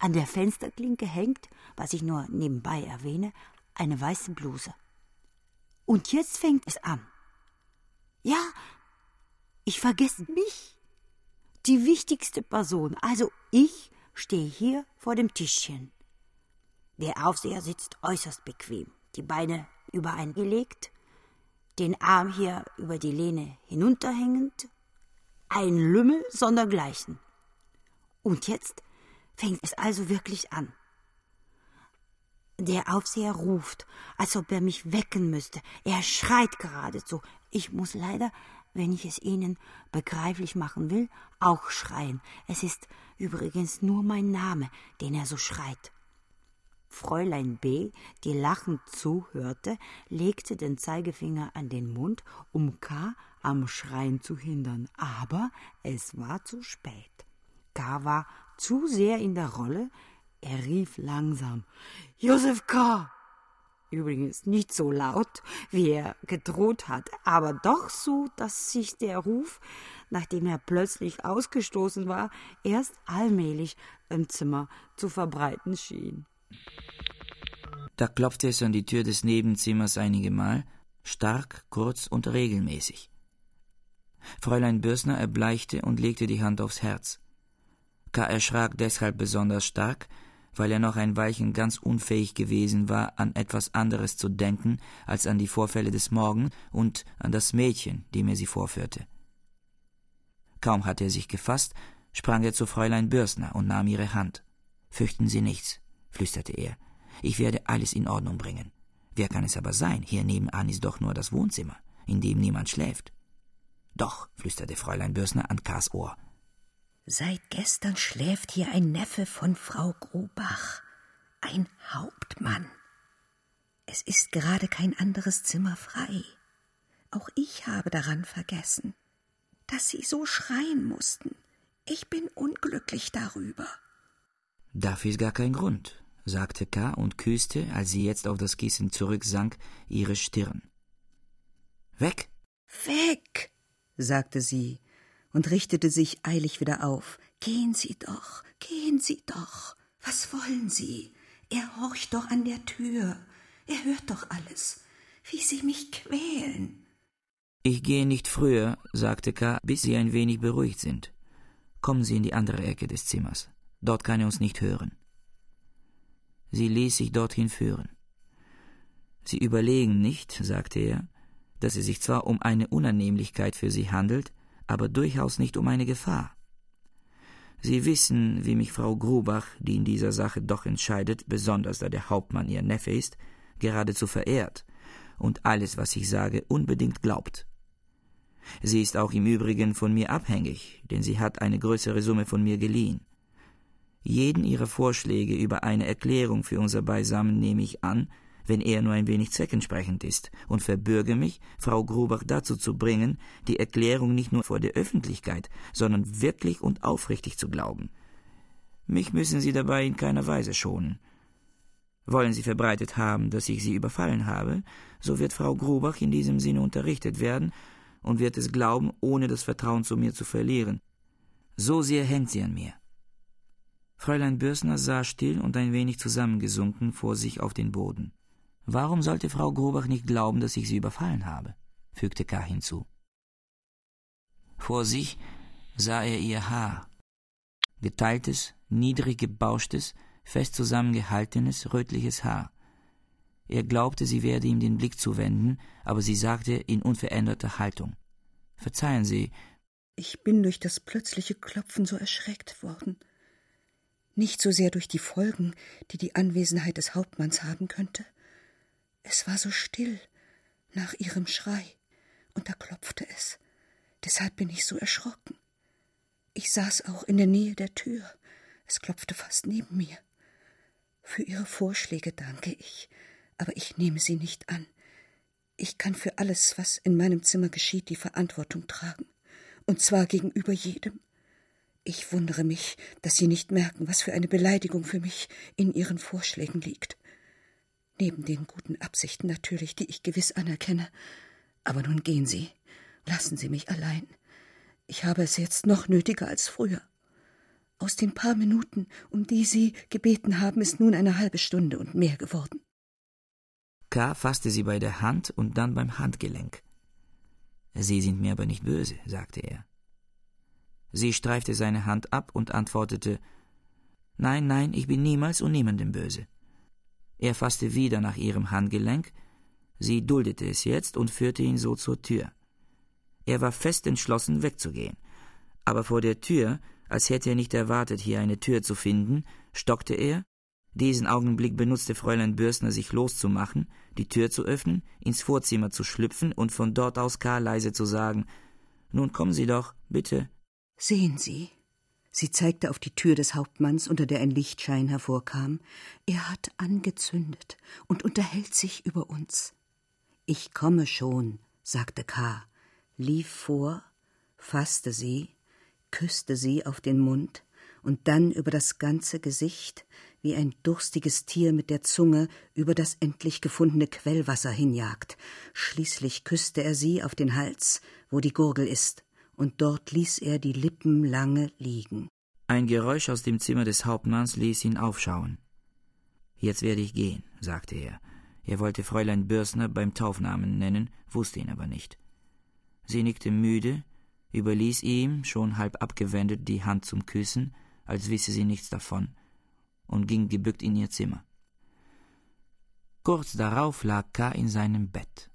An der Fensterklinke hängt, was ich nur nebenbei erwähne, eine weiße Bluse. Und jetzt fängt es an. Ja, ich vergesse mich. Die wichtigste Person, also ich, stehe hier vor dem Tischchen. Der Aufseher sitzt äußerst bequem, die Beine übereingelegt, den Arm hier über die Lehne hinunterhängend, ein Lümmel sondergleichen. Und jetzt fängt es also wirklich an. Der Aufseher ruft, als ob er mich wecken müsste. Er schreit geradezu. Ich muss leider, wenn ich es Ihnen begreiflich machen will, auch schreien. Es ist übrigens nur mein Name, den er so schreit. Fräulein B., die lachend zuhörte, legte den Zeigefinger an den Mund, um K. am Schreien zu hindern, aber es war zu spät. K. war zu sehr in der Rolle, er rief langsam Josef K. Übrigens nicht so laut, wie er gedroht hatte, aber doch so, dass sich der Ruf, nachdem er plötzlich ausgestoßen war, erst allmählich im Zimmer zu verbreiten schien. Da klopfte es an die Tür des Nebenzimmers einige Mal, stark, kurz und regelmäßig. Fräulein Börsner erbleichte und legte die Hand aufs Herz. K. erschrak deshalb besonders stark, weil er noch ein Weilchen ganz unfähig gewesen war, an etwas anderes zu denken als an die Vorfälle des Morgen und an das Mädchen, dem er sie vorführte. Kaum hatte er sich gefasst, sprang er zu Fräulein Börsner und nahm ihre Hand. Fürchten Sie nichts, flüsterte er. Ich werde alles in Ordnung bringen. Wer kann es aber sein? Hier nebenan ist doch nur das Wohnzimmer, in dem niemand schläft. Doch, flüsterte Fräulein Börsner an Kars Ohr. Seit gestern schläft hier ein Neffe von Frau Grobach, ein Hauptmann. Es ist gerade kein anderes Zimmer frei. Auch ich habe daran vergessen, dass Sie so schreien mussten. Ich bin unglücklich darüber. Dafür ist gar kein Grund sagte K. und küsste, als sie jetzt auf das Kissen zurücksank, ihre Stirn. Weg! Weg! sagte sie und richtete sich eilig wieder auf. Gehen Sie doch, gehen Sie doch. Was wollen Sie? Er horcht doch an der Tür. Er hört doch alles, wie Sie mich quälen. Ich gehe nicht früher, sagte K., bis Sie ein wenig beruhigt sind. Kommen Sie in die andere Ecke des Zimmers. Dort kann er uns nicht hören. Sie ließ sich dorthin führen. Sie überlegen nicht, sagte er, dass es sich zwar um eine Unannehmlichkeit für Sie handelt, aber durchaus nicht um eine Gefahr. Sie wissen, wie mich Frau Grubach, die in dieser Sache doch entscheidet, besonders da der Hauptmann ihr Neffe ist, geradezu verehrt und alles, was ich sage, unbedingt glaubt. Sie ist auch im Übrigen von mir abhängig, denn sie hat eine größere Summe von mir geliehen. Jeden ihrer Vorschläge über eine Erklärung für unser Beisammen nehme ich an, wenn er nur ein wenig zweckentsprechend ist, und verbürge mich, Frau Grubach dazu zu bringen, die Erklärung nicht nur vor der Öffentlichkeit, sondern wirklich und aufrichtig zu glauben. Mich müssen Sie dabei in keiner Weise schonen. Wollen Sie verbreitet haben, dass ich Sie überfallen habe, so wird Frau Grubach in diesem Sinne unterrichtet werden und wird es glauben, ohne das Vertrauen zu mir zu verlieren. So sehr hängt sie an mir. Fräulein Börsner sah still und ein wenig zusammengesunken vor sich auf den Boden. Warum sollte Frau Grobach nicht glauben, dass ich sie überfallen habe? fügte K. hinzu. Vor sich sah er ihr Haar. Geteiltes, niedrig gebauschtes, fest zusammengehaltenes, rötliches Haar. Er glaubte, sie werde ihm den Blick zuwenden, aber sie sagte in unveränderter Haltung. Verzeihen Sie. Ich bin durch das plötzliche Klopfen so erschreckt worden. Nicht so sehr durch die Folgen, die die Anwesenheit des Hauptmanns haben könnte, es war so still nach ihrem Schrei, und da klopfte es. Deshalb bin ich so erschrocken. Ich saß auch in der Nähe der Tür. Es klopfte fast neben mir. Für Ihre Vorschläge danke ich, aber ich nehme sie nicht an. Ich kann für alles, was in meinem Zimmer geschieht, die Verantwortung tragen, und zwar gegenüber jedem. Ich wundere mich, dass Sie nicht merken, was für eine Beleidigung für mich in Ihren Vorschlägen liegt. Neben den guten Absichten natürlich, die ich gewiss anerkenne. Aber nun gehen Sie. Lassen Sie mich allein. Ich habe es jetzt noch nötiger als früher. Aus den paar Minuten, um die Sie gebeten haben, ist nun eine halbe Stunde und mehr geworden. K. fasste sie bei der Hand und dann beim Handgelenk. Sie sind mir aber nicht böse, sagte er. Sie streifte seine Hand ab und antwortete Nein, nein, ich bin niemals und niemandem böse. Er fasste wieder nach ihrem Handgelenk, sie duldete es jetzt und führte ihn so zur Tür. Er war fest entschlossen, wegzugehen. Aber vor der Tür, als hätte er nicht erwartet, hier eine Tür zu finden, stockte er. Diesen Augenblick benutzte Fräulein Bürstner, sich loszumachen, die Tür zu öffnen, ins Vorzimmer zu schlüpfen und von dort aus Karl leise zu sagen: Nun kommen Sie doch, bitte. Sehen Sie, Sie zeigte auf die Tür des Hauptmanns, unter der ein Lichtschein hervorkam. Er hat angezündet und unterhält sich über uns. Ich komme schon, sagte K., lief vor, fasste sie, küsste sie auf den Mund und dann über das ganze Gesicht, wie ein durstiges Tier mit der Zunge über das endlich gefundene Quellwasser hinjagt. Schließlich küsste er sie auf den Hals, wo die Gurgel ist, und dort ließ er die Lippen lange liegen. Ein Geräusch aus dem Zimmer des Hauptmanns ließ ihn aufschauen. Jetzt werde ich gehen, sagte er. Er wollte Fräulein Börsner beim Taufnamen nennen, wusste ihn aber nicht. Sie nickte müde, überließ ihm, schon halb abgewendet, die Hand zum Küssen, als wisse sie nichts davon, und ging gebückt in ihr Zimmer. Kurz darauf lag K. in seinem Bett.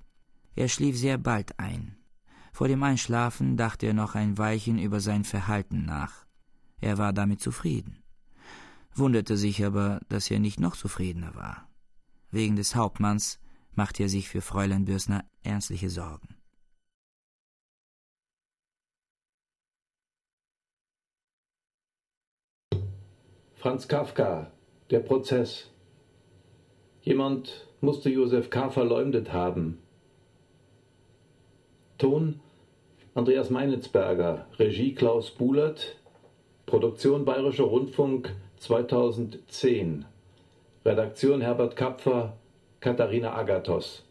Er schlief sehr bald ein. Vor dem Einschlafen dachte er noch ein Weilchen über sein Verhalten nach. Er war damit zufrieden, wunderte sich aber, dass er nicht noch zufriedener war. Wegen des Hauptmanns machte er sich für Fräulein Börsner ernstliche Sorgen. Franz Kafka, der Prozess. Jemand musste Josef K. verleumdet haben. Ton Andreas Meinitzberger, Regie Klaus Buhlert, Produktion Bayerischer Rundfunk 2010. Redaktion Herbert Kapfer, Katharina Agathos.